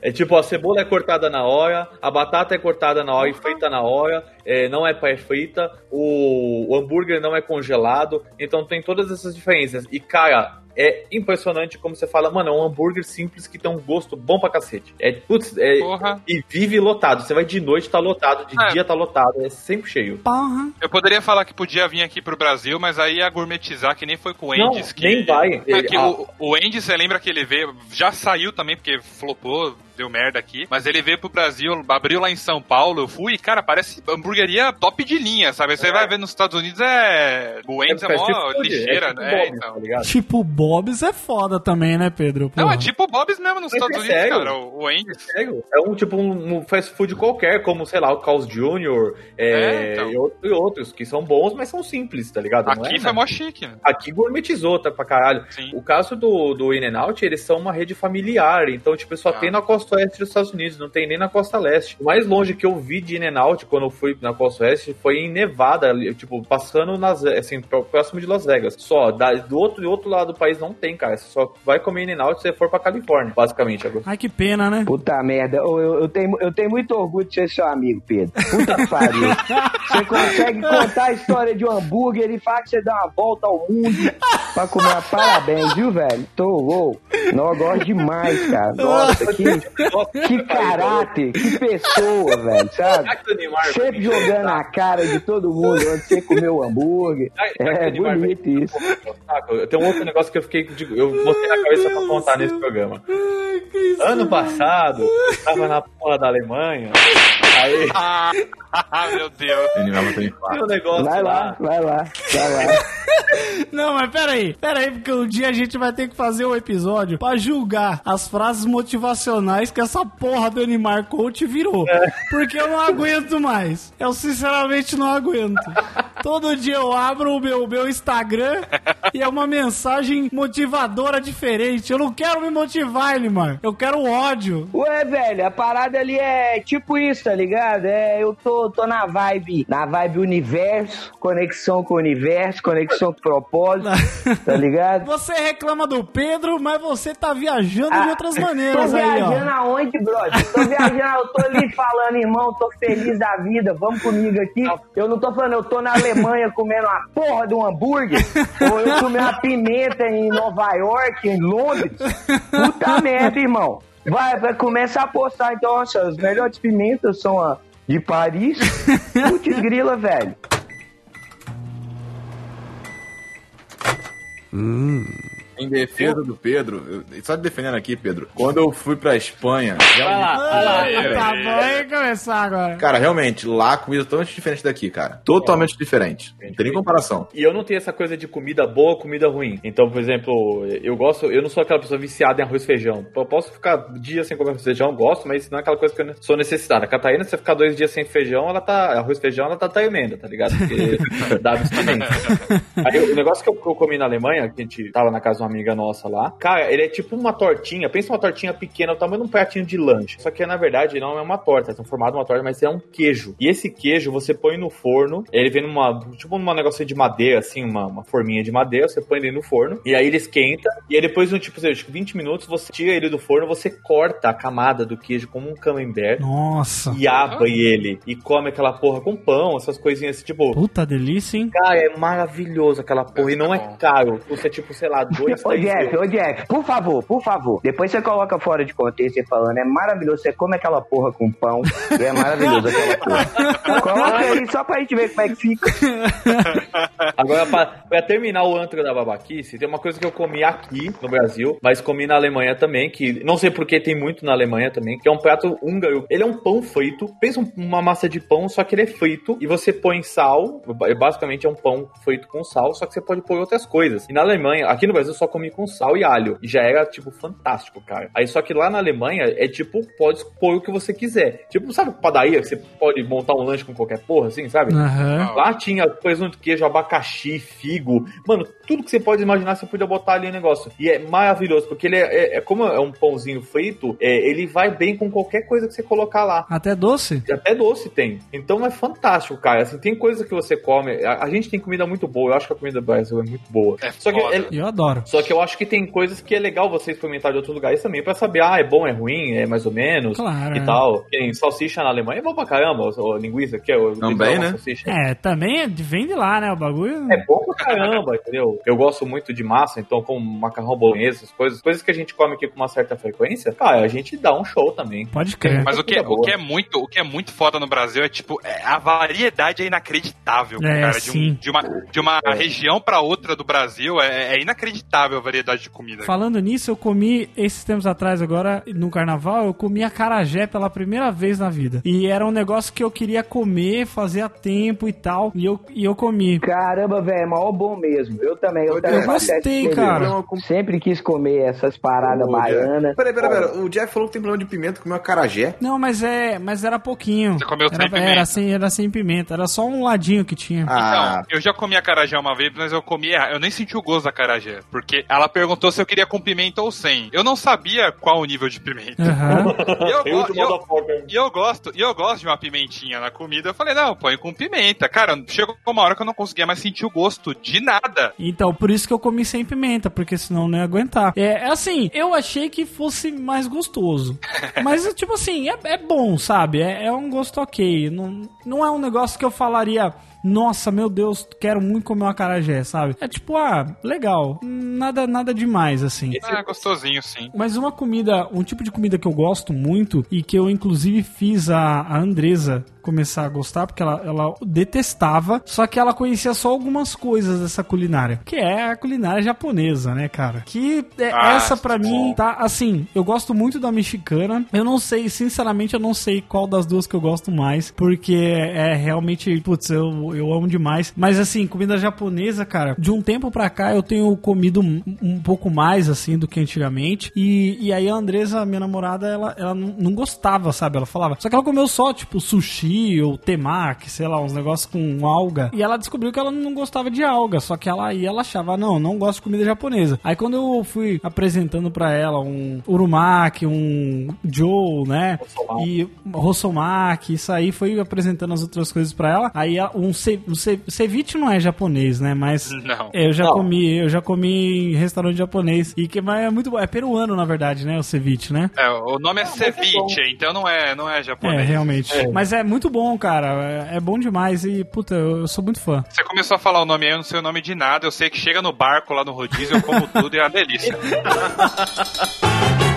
É *laughs* tipo, a cebola é cortada na hora, a batata é cortada na hora e feita na hora, é, não é pré-frita, o, o hambúrguer não é congelado, então tem todas essas diferenças. E, cara, é impressionante como você fala, mano, é um hambúrguer simples que tem um gosto bom pra cacete. É, putz, é, Porra. e vive lotado. Você vai de noite, tá lotado, de É. dia tá lotado, é sempre cheio. Porra. Eu poderia falar que podia vir aqui pro Brasil, mas aí ia gourmetizar, que nem foi com o Não, Andes. que... nem vai. É que Ah. o, o Andy, você lembra que ele veio, já saiu também, porque flopou, deu merda aqui, mas ele veio pro Brasil, abriu lá em São Paulo, eu fui, e, cara, parece hamburgueria top de linha, sabe? Você vai ver nos Estados Unidos, é... O Andes é, fast mó food, lixeira, tipo né? Bob's, então. tá? Tipo, Bob's é foda também, né, Pedro? Não, Porra. é tipo o Bob's mesmo nos Mas Estados é Unidos, sério? cara. O, o Andes. Sério? É um tipo um, fast food qualquer, como, sei lá, o Carl's Jr. É, É, então. e, outro- outros, que são bons, mas são simples, tá ligado? Não Aqui é, foi né? mó chique. né? Aqui gourmetizou, tá pra caralho. Sim. O caso do, do In-N-Out, eles são uma rede familiar, então, tipo, só Ah. tem na Costa costa oeste dos Estados Unidos, não tem nem na costa leste. O mais longe que eu vi de In-N-Out quando eu fui na costa oeste foi em Nevada, ali, tipo, passando nas, assim, pró- próximo de Las Vegas. Só, da- do outro, do outro lado do país não tem, cara. Você só vai comer In-N-Out se você for pra Califórnia, basicamente. agora. Ai, que pena, né? Puta merda, eu, eu- eu tenho, eu tenho muito orgulho de ser seu amigo, Pedro. Puta que pariu. Você consegue contar a história de um hambúrguer e falar que você dá uma volta ao mundo pra comer. Parabéns, viu, velho? Tô, uou. Não, eu gosto demais, cara. Nossa, que, que *laughs* caráter, que pessoa, *laughs* velho, sabe? Sempre jogando na cara de todo mundo onde você comeu o hambúrguer. É bonito isso. Saco, Eu tenho um outro negócio que eu fiquei. Eu botei na cabeça pra contar nesse programa. Ano passado, eu tava na porra da Alemanha. Aí *laughs* Ah, meu Deus. Ele vai botar em fato. tem um negócio Vai lá, vai lá, vai lá. Não, mas peraí, peraí, porque um dia a gente vai ter que fazer um episódio pra julgar as frases motivacionais que essa porra do Animar Coach virou. Porque eu não aguento mais. Eu sinceramente não aguento. Todo dia eu abro o meu, meu Instagram e é uma mensagem motivadora diferente. Eu não quero me motivar, Animar. Eu quero ódio. Ué, velho, a parada ali é tipo isso, tá ligado? É, eu tô, tô na vibe, na vibe universo, conexão com o universo, conexão com o propósito, *laughs* tá ligado? Você reclama do Pedro, mas você tá viajando de Ah, outras maneiras tô aí, viajando ó. Aonde, brother? Tô viajando, eu tô ali falando, irmão, tô feliz da vida, vamos comigo aqui. Eu não tô falando, eu tô na Alemanha comendo uma porra de um hambúrguer, ou eu comi uma pimenta em Nova York, em Londres. Puta merda, irmão. Vai, vai começar a postar, então, nossa, as melhores pimentas são a de Paris. Putz grila, velho. Em defesa do Pedro, eu- só defendendo aqui, Pedro, quando eu fui pra Espanha, Vai lá, vai lá. Ah, tá bom, começar agora. cara, realmente, lá a comida é totalmente diferente daqui, cara. Totalmente diferente. Não tem nem comparação. E eu não tenho essa coisa de comida boa, comida ruim. Então, por exemplo, eu gosto, eu não sou aquela pessoa viciada em arroz e feijão. Eu posso ficar dias sem comer feijão, gosto, mas não é aquela coisa que eu sou necessitada. A Catarina, se você ficar dois dias sem feijão, ela tá. Arroz e feijão, ela tá tremenda, tá ligado? Porque *laughs* dá abstinência. Aí o negócio que eu, que eu comi na Alemanha, que a gente tava na casa de uma amiga nossa lá, cara, ele é tipo uma tortinha. Pensa uma tortinha pequena, o tamanho de um pratinho de lanche. Só que na verdade não é uma torta, é formado uma torta, mas é um queijo. E esse queijo você põe no forno, ele vem numa, tipo numa negocinho de madeira, assim, uma, uma forminha de madeira, você põe ele no forno, e aí ele esquenta, e aí depois, no tipo, sei lá, acho que 20 minutos, você tira ele do forno, você corta a camada do queijo como um camembert. Nossa. E abre ele e come aquela porra com pão, essas coisinhas assim, tipo. Puta delícia, hein? Cara, é maravilhoso aquela porra. E não é caro. Custa tipo, sei lá, dois, Ô Jeff, ô Jeff, por favor, por favor. Depois você coloca fora de contexto você falando, é maravilhoso. Você come aquela porra com pão e é maravilhoso aquela porra. *laughs* Coloca aí só pra gente ver como é que fica. *laughs* Agora, pra, pra terminar o antro da babaquice, tem uma coisa que eu comi aqui no Brasil, mas comi na Alemanha também, que não sei porque tem muito na Alemanha também, que é um prato húngaro. Ele é um pão frito, pensa um- uma massa de pão, só que ele é frito, e você põe sal, basicamente é um pão feito com sal, só que você pode pôr outras coisas. E na Alemanha, aqui no Brasil, eu só comi com sal e alho, e já era, tipo, fantástico, cara. Aí, só que lá na Alemanha, é tipo, pode pôr o que você quiser. Tipo, sabe padaria, que você pode montar um lanche com qualquer porra, assim, sabe? Aham. Lá tinha presunto, queijo, abacaxi, figo. Mano, tudo que você pode imaginar, você podia botar ali no negócio. E é maravilhoso, porque ele é, é- é como é um pãozinho frito, é, ele vai bem com qualquer coisa que você colocar lá. Até doce? Até doce tem. Então é fantástico, cara. Assim, tem coisa que você come. A, a gente tem comida muito boa. Eu acho que a comida do Brasil é muito boa. É Só que foda. é- Eu adoro. só que eu acho que tem coisas que é legal você experimentar de outros lugares também pra saber, ah, é bom, é ruim, é mais ou menos Claro, e é. tal. Tem salsicha na Alemanha, é bom pra caramba, ou, linguiça, que é o Também, né? salsicha. É, também é- vem de lá, né? O bagulho. É bom pra caramba, entendeu? Eu gosto muito de massa, então como macarrão bolonhesa, essas coisas, coisas que a gente come aqui com uma certa frequência, cara, a gente dá um show também. Pode crer. Mas o que, Coisa o que é muito, o que é muito foda no Brasil é tipo, é, a variedade é inacreditável, É, cara. De, um, de uma, de uma É. região pra outra do Brasil é, é inacreditável a variedade de comida. Falando nisso, eu comi esses tempos atrás, agora no carnaval, eu comi acarajé pela primeira vez na vida. E era um negócio que eu queria comer fazia tempo e tal. E eu, e eu comi. Caramba, velho, é mó bom mesmo. Eu também, eu Eu também gostei, cara. Com- Sempre quis comer essas paradas Ô, baianas. Peraí, peraí, peraí. O Jeff falou que tem problema de pimenta, comeu acarajé. Não, mas é, mas era pouquinho. Você comeu sem era, pimenta? Era sem, era sem pimenta, era só um ladinho que tinha. Ah, Então, eu já comi acarajé uma vez, mas eu comi errado. Eu nem senti o gosto da acarajé. Porque ela perguntou se eu queria com pimenta ou sem. Eu não sabia qual o nível de pimenta. Aham. E eu, e eu- e eu gosto, e eu gosto de uma pimentinha na comida. Eu falei, não, põe com pimenta. Cara, chegou uma hora que eu não conseguia mais sentir o gosto de nada. Então, por isso que eu comi sem pimenta, porque senão eu não ia aguentar. É, é assim, eu achei que fosse mais gostoso. *laughs* Mas, tipo assim, é, é bom, sabe? É, é um gosto ok. Não, não é um negócio que eu falaria. Nossa, meu Deus, quero muito comer uma acarajé, sabe? É tipo, ah, legal. Nada, nada demais, assim. Ah, gostosinho, sim. Mas uma comida, um tipo de comida que eu gosto muito e que eu inclusive fiz a, a Andresa começar a gostar, porque ela, ela detestava, só que ela conhecia só algumas coisas dessa culinária, que é a culinária japonesa, né, cara? Que é- Ah, essa pra sim. mim tá assim, eu gosto muito da mexicana. Eu não sei, sinceramente, eu não sei qual das duas que eu gosto mais, porque é realmente, putz, eu, eu amo demais. Mas assim, comida japonesa, cara, de um tempo pra cá eu tenho comido um, um pouco mais assim do que antigamente. E, e aí a Andresa, minha namorada, ela, ela não, gostava, sabe? Ela falava. Só que ela comeu só, tipo, sushi ou temaki, sei lá, uns negócios com alga. E ela descobriu que ela não gostava de alga. Só que ela aí ela achava, não, não gosto de comida japonesa. Aí quando eu fui apresentando pra ela um urumaki, um joe, né? E rossomaki, isso aí foi apresentando as outras coisas pra ela. Aí um, ce, ce- ceviche não é japonês, né? Mas Não. eu já Não. comi, eu já comi em restaurante japonês e que mas é muito bom, é peruano na verdade, né, o ceviche, né? É, o nome é é ceviche, então não é, não é É, japonês. realmente. Mas é muito bom, cara. É, é bom demais e puta, eu, eu sou muito fã. Você começou a falar o nome aí, eu não sei o nome de nada. Eu sei que chega no barco lá no rodízio, eu como tudo e é uma delícia. *laughs*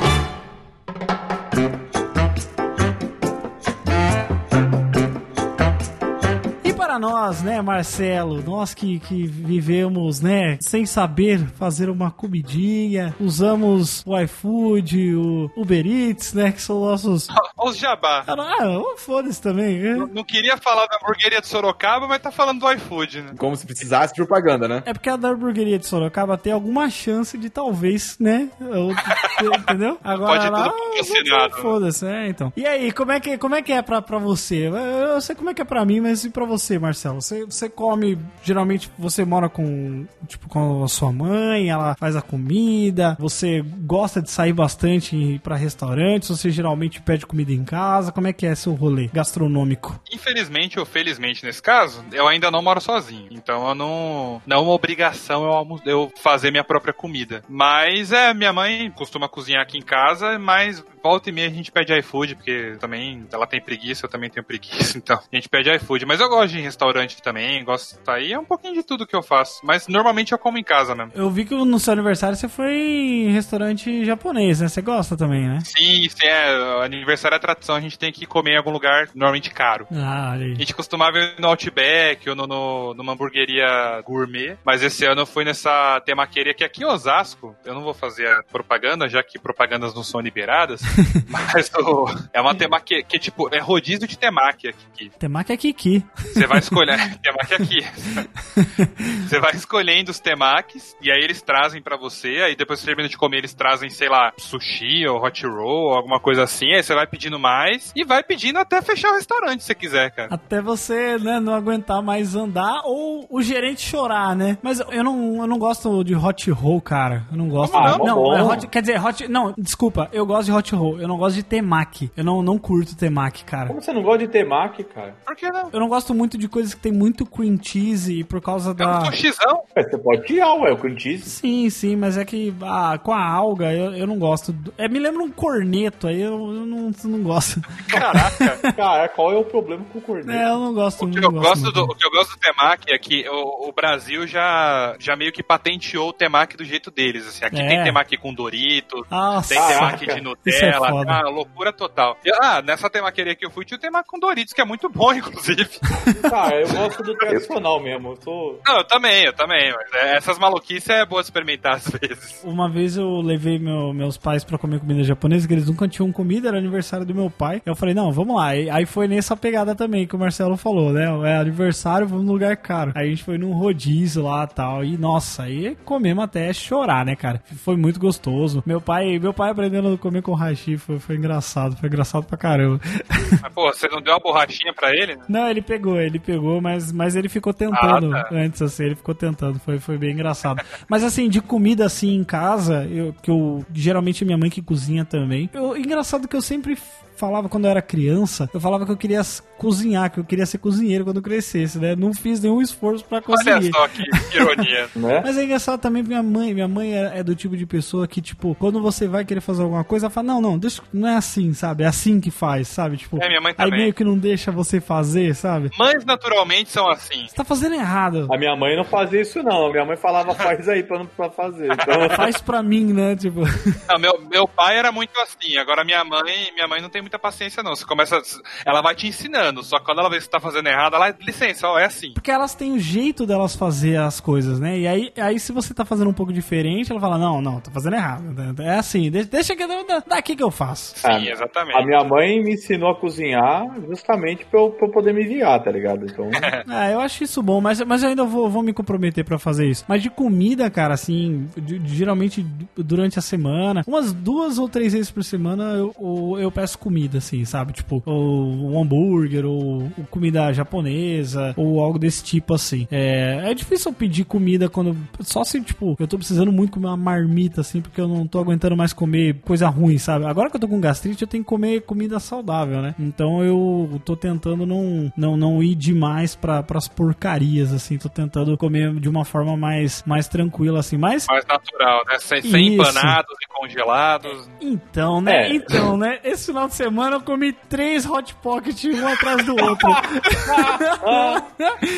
para nós, né, Marcelo, nós que, que vivemos, né, sem saber fazer uma comidinha, usamos o iFood, o Uber Eats, né, que são nossos... Olha *laughs* os jabá. Ah, não, ah, foda-se também, né? Não queria falar da hamburgueria de Sorocaba, mas tá falando do iFood, né? como se precisasse de propaganda, né? É porque a da hamburgueria de Sorocaba tem alguma chance de talvez, né? *laughs* entendeu? Agora Pode lá, tudo patrocinado. Foda-se, é, então. E aí, como é que, como é, que é pra, pra você? Eu eu sei como é que é pra mim, mas e pra você, Marcelo? Você, você come, geralmente você mora com, tipo, com a sua mãe, ela faz a comida, você gosta de sair bastante pra restaurantes, você geralmente pede comida em casa, como é que é seu rolê gastronômico? Infelizmente ou felizmente nesse caso, eu ainda não moro sozinho. Então eu não. Não é uma obrigação eu, eu fazer minha própria comida. Mas é, minha mãe costuma cozinhar aqui em casa, mas volta e meia a gente pede iFood, porque também ela tem preguiça, eu também tenho preguiça, *laughs* então a gente pede iFood. Mas eu gosto de ir em restaurante também, gosto de sair, é um pouquinho de tudo que eu faço. Mas normalmente eu como em casa mesmo. Eu vi que no seu aniversário você foi em restaurante japonês, né? Você gosta também, né? Sim, sim, é. Aniversário é tradição, a gente tem que comer em algum lugar normalmente caro. Ah, olha aí. A gente costumava ir no Outback ou no, no- numa hamburgueria gourmet, mas esse ano eu fui nessa temaqueria que aqui em Osasco, eu não vou fazer a propaganda, já que propagandas não são liberadas, *laughs* mas o- é uma temaki que, tipo, é rodízio de temaki aqui. Temaki é Kiki. Você vai escolher, *laughs* *laughs* temaki aqui. Você vai escolhendo os temakis, e aí eles trazem pra você, aí depois que você termina de comer, eles trazem, sei lá, sushi ou hot roll, ou alguma coisa assim, aí você vai pedindo mais, e vai pedindo até fechar o restaurante, se você quiser, cara. Até você, né, não aguentar mais andar ou o gerente chorar, né? Mas eu não, eu não gosto de hot roll, cara. Eu não gosto. Ah, não, bom. é hot, quer dizer, hot. Não, desculpa, eu gosto de hot roll. Eu não gosto de temaki. Eu não, não curto temaki, cara. Como você não gosta de temaki, cara? Por que não? Eu não gosto muito de coisas que tem muito cream cheese e por causa É um da. sushizão. Ué, Você pode tirar, ué, o cream cheese. Sim, sim, mas é que ah, com a alga eu, eu não gosto. É, me lembra um corneto aí, eu, eu não, não gosto. Caraca. *laughs* Cara, qual é o problema com o corneto? É, eu não gosto O que, eu gosto muito. do, o que eu gosto do temaki é que o, o Brasil já, já meio que patenteou o temaki do jeito deles. Assim. Aqui É. tem temaki com Doritos, tem temaki de Isso é ela. foda. Ah, loucura total. E, ah, nessa temaqueria que eu fui, tinha o tema com Doritos, que é muito bom, *laughs* inclusive. Cara, eu gosto do tradicional mesmo. Eu sou. Não, eu também, eu também. Mas é, essas maluquices é boa experimentar às vezes. Uma vez eu levei meu- meus pais pra comer comida japonesa, que eles nunca tinham comida, era aniversário do meu pai. Eu falei, não, vamos lá. Aí foi nessa pegada também que o Marcelo falou, né? É aniversário, vamos num lugar caro. Aí a gente foi num rodízio lá e tal. E nossa, aí comemos até chorar, né, cara? Foi muito gostoso. Meu pai, meu pai aprendendo a comer com foi, foi engraçado, foi engraçado pra caramba. Mas, pô, você não deu uma borrachinha pra ele? né? Não, ele pegou, ele pegou, mas, mas ele ficou tentando Ah, tá. antes, assim, ele ficou tentando, foi, foi bem engraçado. Mas assim, de comida assim em casa, eu, que eu geralmente é minha mãe que cozinha também. Eu, engraçado que eu sempre falava quando eu era criança, eu falava que eu queria cozinhar, que eu queria ser cozinheiro quando eu crescesse, né? Não fiz nenhum esforço pra Olha conseguir. só que ironia. *laughs* Né? Mas é engraçado também minha mãe. Minha mãe é, é do tipo de pessoa que, tipo, quando você vai querer fazer alguma coisa, ela fala, não, não, deixa, não é assim, sabe? É assim que faz, sabe? Tipo, É, minha mãe aí também. meio que não deixa você fazer, sabe? Mães naturalmente são assim. Você tá fazendo errado. A minha mãe não fazia isso, não. A minha mãe falava, faz aí pra não pra fazer. Então, *laughs* Faz pra mim, né? Tipo, Não, meu, meu pai era muito assim. Agora minha mãe, minha mãe não tem muita paciência, não. Você começa. Ela vai te ensinando. Só que quando ela vê que você tá fazendo errado, ela, licença, ó, é assim. porque elas têm o jeito delas fazer as coisas, né? E aí, aí se você tá fazendo um pouco diferente, ela fala, não, não, tá fazendo errado. É assim, deixa, que da- daqui que eu faço. Sim, Ah, exatamente. a minha mãe me ensinou a cozinhar justamente pra eu, pra eu poder me virar, tá ligado? Então, É, *laughs* eu acho isso bom, mas, mas eu ainda vou, vou me comprometer pra fazer isso. Mas de comida, cara, assim, de- de- geralmente durante a semana, umas duas ou três vezes por semana eu, eu, eu peço comida, assim, sabe? Tipo, ou um hambúrguer, ou, ou comida japonesa, ou algo desse tipo, assim. É, é difícil eu pedir comida quando. Só se, tipo, eu tô precisando muito comer uma marmita, assim, porque eu não tô aguentando mais comer coisa ruim, sabe? Agora que eu tô com gastrite, eu tenho que comer comida saudável, né? Então eu tô tentando não, não, não ir demais pra, pras porcarias, assim. Tô tentando comer de uma forma mais, mais tranquila, assim. Mas. Mais natural, né? Sem, sem empanados e congelados. Então, né? É. Então, né? Esse final de semana eu comi três Hot Pocket um atrás do outro.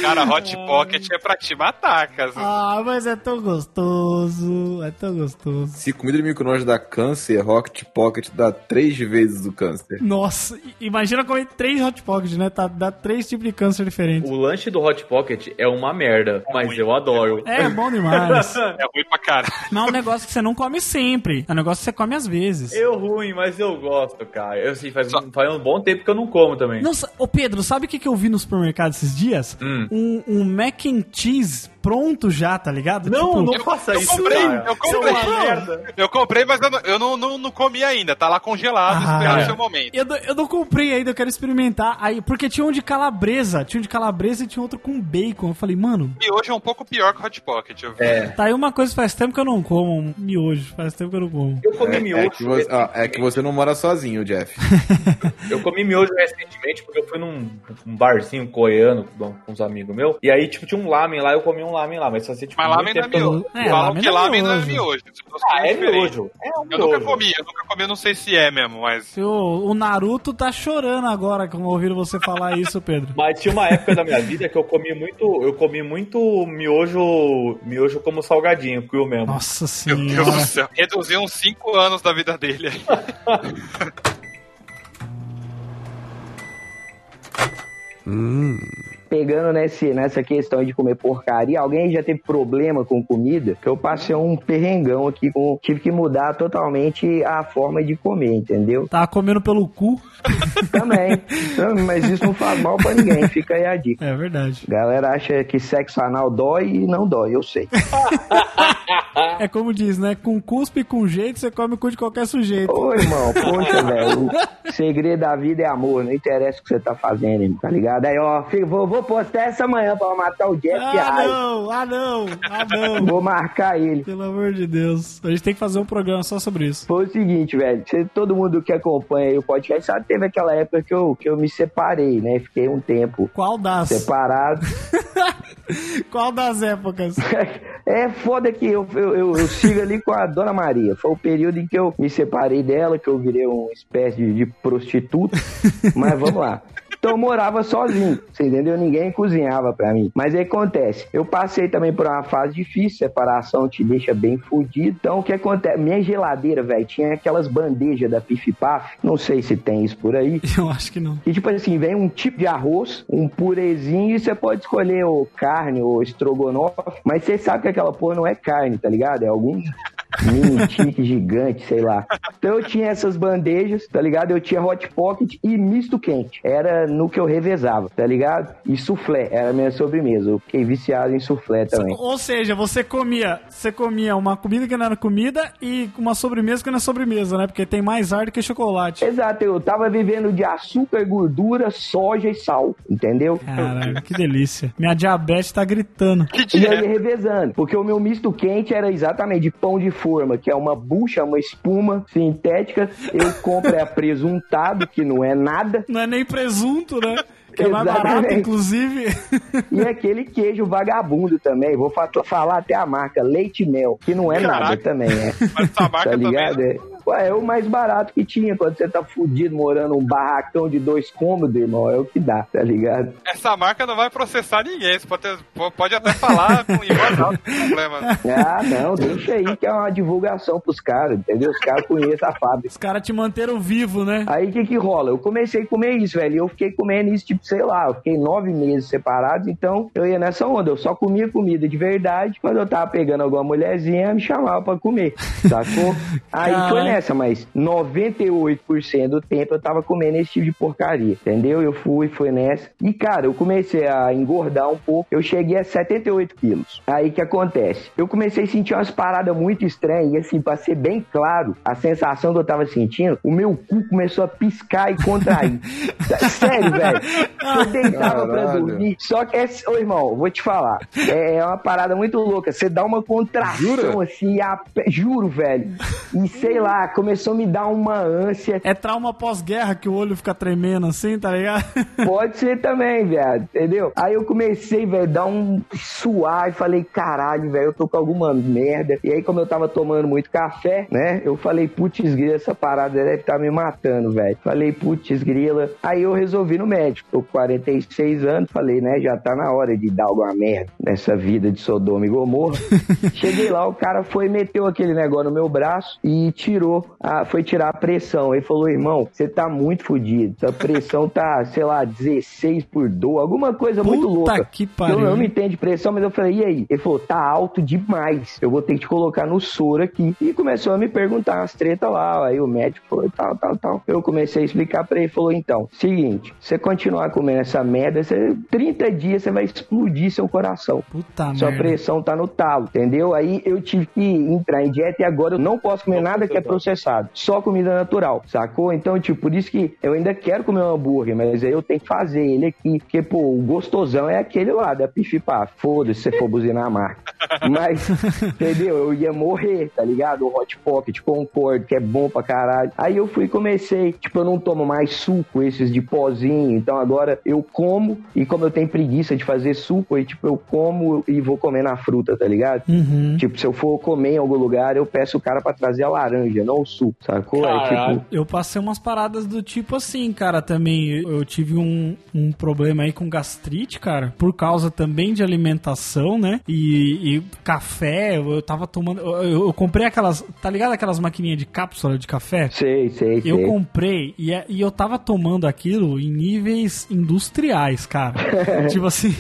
Cara, Hot Pocket é pra te matar, cara. ah, mas é tão gostoso. É tão gostoso. Se comida de micro-ondas dá câncer, Rocket Pocket dá três vezes o câncer. Nossa, imagina comer três Hot Pocket, né? Tá, dá três tipos de câncer diferentes. o lanche do Hot Pocket é uma merda, mas ruim, eu adoro. É bom demais. *laughs* É ruim pra caralho. Mas é um negócio que você não come sempre. É um negócio que você come às vezes. Eu ruim, mas eu gosto, cara. Eu assim, faz, faz um bom tempo que eu não como também. Nossa, ô Pedro, sabe o que, que eu vi no supermercado esses dias? Hum. Um, um mac and cheese pronto já, tá ligado? Não, Tipo, não faça eu isso, comprei, cara. eu comprei. É merda. Eu comprei, mas eu não, eu não, não, não comi ainda. Tá lá congelado, Ah, esperando é. o seu momento. Eu, não- eu não comprei ainda, eu quero experimentar. Aí, porque tinha um de calabresa, tinha um de calabresa e tinha outro com bacon. Eu falei, mano, Miojo é um pouco pior que o Hot Pocket. Eu vi. É. tá aí uma coisa faz tempo que eu não como, um miojo. Faz tempo que eu não como. Eu comi É, miojo. é que você, ó, é que você não mora sozinho, Jeff. *laughs* Eu comi miojo recentemente porque eu fui num um barzinho coreano com com uns amigos meus. E aí, tipo, tinha um lamen lá, eu comi um lamen lá. Mas fazia, tipo, Mas lamen não é que eu miojo. É, Falam que não é lamen não é miojo. Ah, é miojo. É um Eu miojo. nunca comi, eu nunca comi, eu não sei se é mesmo, mas. O, o Naruto tá chorando agora com ouvindo você falar *laughs* isso, Pedro. Mas tinha uma época da minha vida que eu comi muito, eu comi muito miojo, miojo como salgadinho, cru mesmo. Nossa Meu Deus do senhora. céu. Reduziu uns 5 anos da vida dele. *laughs* Pegando nesse, nessa questão de comer porcaria, alguém já teve problema com comida? Que eu passei um perrengão aqui, com, tive que mudar totalmente a forma de comer, entendeu? Tá comendo pelo cu. Também. Também, Mas isso não faz mal pra ninguém, fica aí a dica. É verdade. Galera acha que sexo anal dói e não dói, eu sei. É como diz, né? Com cuspe e com jeito, você come o cu de qualquer sujeito. Ô, irmão, poxa, velho. O segredo da vida é amor, não interessa o que você tá fazendo, irmão, tá ligado? Aí, ó, filho, vou, vou postar essa manhã pra matar o Jeff Ah, Ai. não! Ah, não! Ah, não! Vou marcar ele. Pelo amor de Deus. A gente tem que fazer um programa só sobre isso. Foi o seguinte, velho. todo mundo que acompanha aí o podcast sabe que teve aquela época que eu, que eu me separei, né? Fiquei um tempo Qual das? separado. *laughs* Qual das épocas? *laughs* É foda que eu, eu, eu, eu sigo ali com a Dona Maria. Foi o período em que eu me separei dela, que eu virei uma espécie de, de prostituta. *laughs* Mas vamos lá. Então eu morava sozinho, você entendeu? Ninguém cozinhava pra mim. Mas aí acontece, eu passei também por uma fase difícil, separação te deixa bem fudido. Então o que acontece? Minha geladeira, velho, tinha aquelas bandejas da Pif Paf, não sei se tem isso por aí. Eu acho que não. E tipo assim, vem um tipo de arroz, um purezinho, e você pode escolher ou carne ou estrogonofe, mas você sabe que aquela porra não é carne, tá ligado? É algum mini tique gigante, sei lá. Então eu tinha essas bandejas, tá ligado? Eu tinha hot pocket e misto quente. Era no que eu revezava, tá ligado? E soufflé, era a minha sobremesa. Eu fiquei viciado em soufflé também. Ou seja, você comia, você comia uma comida que não era comida e uma sobremesa que não é sobremesa, né? Porque tem mais ar do que chocolate. Exato, eu tava vivendo de açúcar, gordura, soja e sal, entendeu? Caralho, que delícia. Minha diabetes tá gritando. Que E eu ia revezando, porque o meu misto quente era exatamente de pão de forma, que é uma bucha, uma espuma sintética. Eu compro é presuntado, que não é nada, Não é nem presunto, né? Que é mais barato, inclusive. e aquele queijo vagabundo também. Vou fa- falar até a marca Leite Mel, que não é nada Caraca. também, é. Mas essa marca Tá também. ligado? É. Ué, é o mais barato que tinha quando você tá fudido morando num barracão de dois cômodos, irmão. É o que dá, tá ligado? Essa marca não vai processar ninguém. Você pode, ter- pode até falar com em voz alta, não tem problema. Ah, não, deixa aí que é uma divulgação pros caras, entendeu? Os caras conhecem a fábrica. Os caras te manteram vivo, né? Aí o que que rola? Eu comecei a comer isso, velho. E eu fiquei comendo isso, tipo, sei lá, eu fiquei nove meses separados, então eu ia nessa onda. Eu só comia comida de verdade. Quando eu tava pegando alguma mulherzinha, me chamava pra comer, sacou? Aí Caralho. foi nessa, mas 98% do tempo eu tava comendo esse tipo de porcaria, entendeu? Eu fui, foi nessa. E, cara, eu comecei a engordar um pouco. Eu cheguei a 78 quilos. Aí que acontece? Eu comecei a sentir umas paradas muito estranhas. E, assim, pra ser bem claro, a sensação que eu tava sentindo, o meu cu começou a piscar e contrair. *laughs* Sério, velho. Eu deitava pra Caralho. dormir. Só que, é, ô irmão, vou te falar. É, é uma parada muito louca. Você dá uma contração Jura? assim, a juro, velho. E sei lá, começou a me dar uma ânsia. É trauma pós-guerra que o olho fica tremendo assim, tá ligado? *laughs* Pode ser também, viado, entendeu? Aí eu comecei, velho, dar um suar e falei, caralho, velho, eu tô com alguma merda. E aí, como eu tava tomando muito café, né? Eu falei, putz grila, essa parada deve estar me matando, velho. Falei, putz grila. Aí eu resolvi no médico. Tô com 46 anos, falei, né, já tá na hora de dar alguma merda nessa vida de Sodoma e Gomorra. *laughs* Cheguei lá, o cara foi meteu aquele negócio no meu braço e tirou, a, foi tirar a pressão. Ele falou, irmão, você tá muito fodido. Sua pressão tá, sei lá, 16 por 12, alguma coisa muito Puta louca. que pariu. Eu não me entendo de pressão, mas eu falei, e aí? Ele falou, tá alto demais. Eu vou ter que te colocar no soro aqui. E começou a me perguntar umas tretas lá. Aí o médico falou, tal, tal, tal. Eu comecei a explicar pra ele. Falou, então, seguinte, você continuar comendo essa merda, você, 30 dias você vai explodir seu coração. Puta Sua merda. pressão tá no talo, entendeu? Aí eu tive que entrar em dieta e agora eu não posso comer nada que é processado. Só comida natural, sacou? Então, tipo, por isso que eu ainda quero comer um hambúrguer, mas aí eu tenho que fazer ele aqui. Porque, pô, o gostosão é aquele lá, da pifipá. Foda-se se você for buzinar a marca. *laughs* Mas, entendeu? Eu ia morrer, tá ligado? O Hot Pocket, concordo, que é bom pra caralho. Aí eu fui e comecei, tipo, eu não tomo mais suco, esses de pozinho. Então agora eu como, e como eu tenho preguiça de fazer suco, aí, tipo, eu como e vou comer na fruta, tá ligado? Uhum. Tipo, se eu for comer em algum lugar, eu peço o cara pra trazer a laranja, não o suco, sacou? É Caralho. tipo. Eu passei umas paradas do tipo assim, cara, também. Eu tive um, um problema aí com gastrite, cara, por causa também de alimentação, né? E, e café, eu tava tomando. Eu, eu comprei aquelas. Tá ligado aquelas maquininhas de cápsula de café? Sei, sei, sei. Eu comprei e, é- e eu tava tomando aquilo em níveis industriais, cara. *laughs* tipo assim,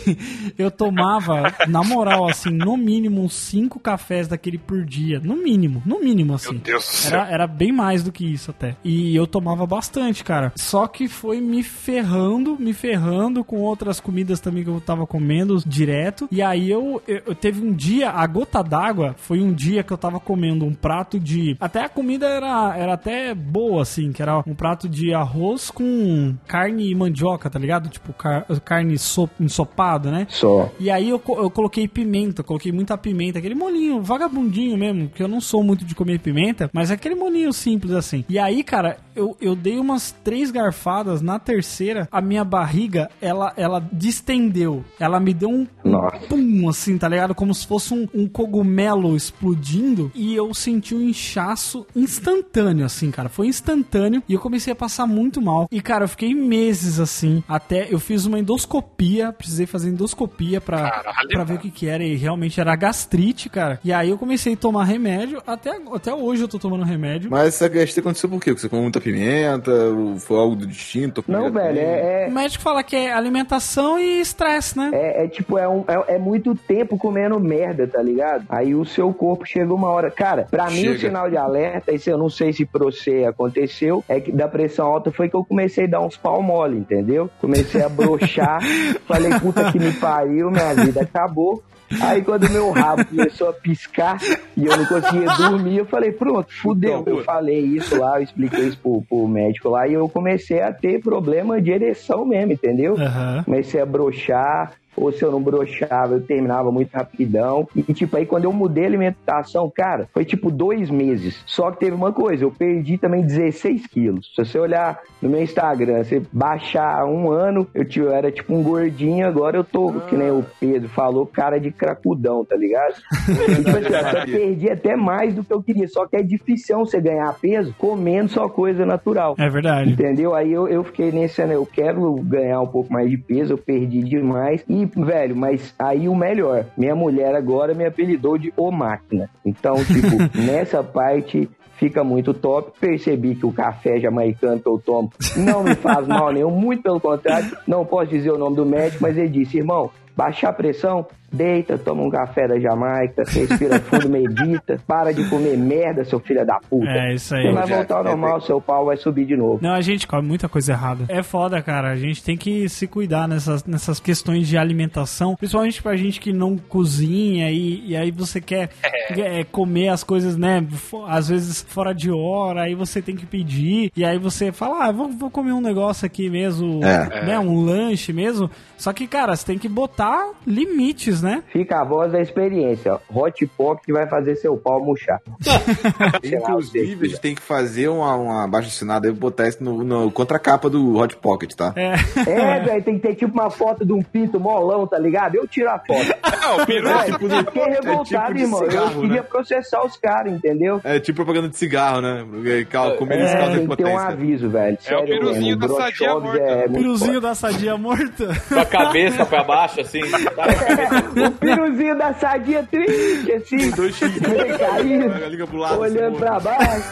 eu tomava, na moral, assim, no mínimo uns cinco cafés daquele por dia. No mínimo, no mínimo, assim. Meu Deus do céu. Era, era bem mais do que isso até. E eu tomava bastante, cara. Só que foi me ferrando, me ferrando com outras comidas também que eu tava comendo direto. E aí eu, eu, eu teve um dia, a gota d'água foi um dia que eu tava comendo um prato de. Até a comida era, era até boa, assim, que era um prato de arroz com carne e mandioca, tá ligado? Tipo, car- carne so, ensopada, né? Só. E aí eu, eu coloquei pimenta, coloquei muita pimenta, aquele molinho vagabundinho mesmo, que eu não sou muito de comer pimenta, mas aquele molinho simples assim. E aí, cara, eu, eu dei umas três garfadas, na terceira, a minha barriga, ela, ela distendeu. Ela me deu um Nossa. pum, assim, tá ligado? Como se fosse um, um cogumelo explodindo. E eu senti um inchaço instantâneo, assim, cara. Foi instantâneo. E eu comecei a passar muito mal. E, cara, eu fiquei meses assim. Até eu fiz uma endoscopia. Precisei fazer endoscopia pra, Caralho. pra ver o que que era. E realmente era gastrite, cara. E aí eu comecei a tomar remédio. Até, até hoje eu tô tomando remédio. Mas essa gastrite aconteceu por quê? Porque você comeu muita pimenta? ou Foi algo do distinto? Não, velho, é, é, O médico fala que é alimentação e estresse, né? É, é tipo, é, um, é, é muito tempo comendo merda, tá ligado? Aí o seu corpo chega uma hora. Cara, pra mim o Chega. sinal de alerta, isso eu não sei se pra você aconteceu, é que da pressão alta foi que eu comecei a dar uns pau mole, entendeu? Comecei a broxar, *laughs* falei, puta que me pariu, minha vida acabou. Aí quando meu rabo começou a piscar e eu não conseguia dormir, eu falei, pronto, fudeu. Então, Eu falei isso lá, eu expliquei isso pro, pro médico lá e eu comecei a ter problema de ereção mesmo, entendeu? Aham. comecei a broxar, ou se eu não broxava, eu terminava muito rapidão. E, tipo, aí quando eu mudei a alimentação, cara, foi tipo dois meses. Só que teve uma coisa, eu perdi também 16 quilos. Se você olhar no meu Instagram, você baixar um ano, eu, tinha- eu era tipo um gordinho, agora eu tô, que nem o Pedro falou, cara de cracudão, tá ligado? E, *laughs* tipo assim, eu perdi até mais do que eu queria. Só que é difícil você ganhar peso comendo só coisa natural. É verdade. Entendeu? Aí eu, eu fiquei nesse, né? Eu quero ganhar um pouco mais de peso, eu perdi demais. E, velho, mas aí o melhor, minha mulher agora me apelidou de O Máquina. Então, tipo, *laughs* nessa parte fica muito top. Percebi que o café jamaicano que eu tomo não me faz mal nenhum, muito pelo contrário. Não posso dizer o nome do médico, mas ele disse, irmão, baixar a pressão, deita, toma um café da Jamaica, respira fundo, *laughs* medita, para de comer merda, seu filho da puta. É, isso aí. Você vai voltar ao é, normal, seu pau vai subir de novo. Não, a gente come muita coisa errada. É foda, cara. A gente tem que se cuidar nessas, nessas questões de alimentação. Principalmente pra gente que não cozinha e, e aí você quer *laughs* é, comer as coisas, né? Às vezes fora de hora, aí você tem que pedir. E aí você fala, ah, vou, vou comer um negócio aqui mesmo, É. né? Um lanche mesmo. Só que, cara, você tem que botar limites, né? Fica a voz da experiência. Hot Pocket vai fazer seu pau murchar. *laughs* Inclusive, a gente tem que fazer uma, uma baixa assinada e botar isso no, no contracapa do Hot Pocket, tá? É. É, velho, tem que ter tipo uma foto de um pinto molão, tá ligado? Eu tiro a foto. Não, *laughs* o peru. Velho, tipo de- eu fiquei é tipo revoltado, de irmão. cigarro, eu queria né? processar os caras, entendeu? É tipo propaganda de cigarro, né? Porque cal- Comer esse É, caldo de tem que ter um potência. aviso, velho. É o Sério piruzinho mesmo. da sadia Brochov morta. É muito Piruzinho da sadia morta. Com a cabeça pra baixo, assim. *laughs* O piruzinho da sadia triste, assim. Dois caído, A liga pro lado. olhando assim, pra baixo.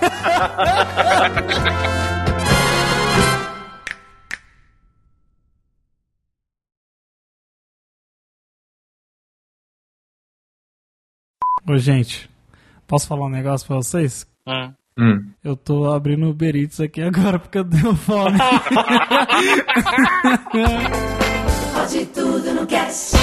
Ô, gente, posso falar um negócio pra vocês? Hum. Hum. Eu tô abrindo o Uber Eats aqui agora porque eu deu fome. *laughs* Pode tudo no cast.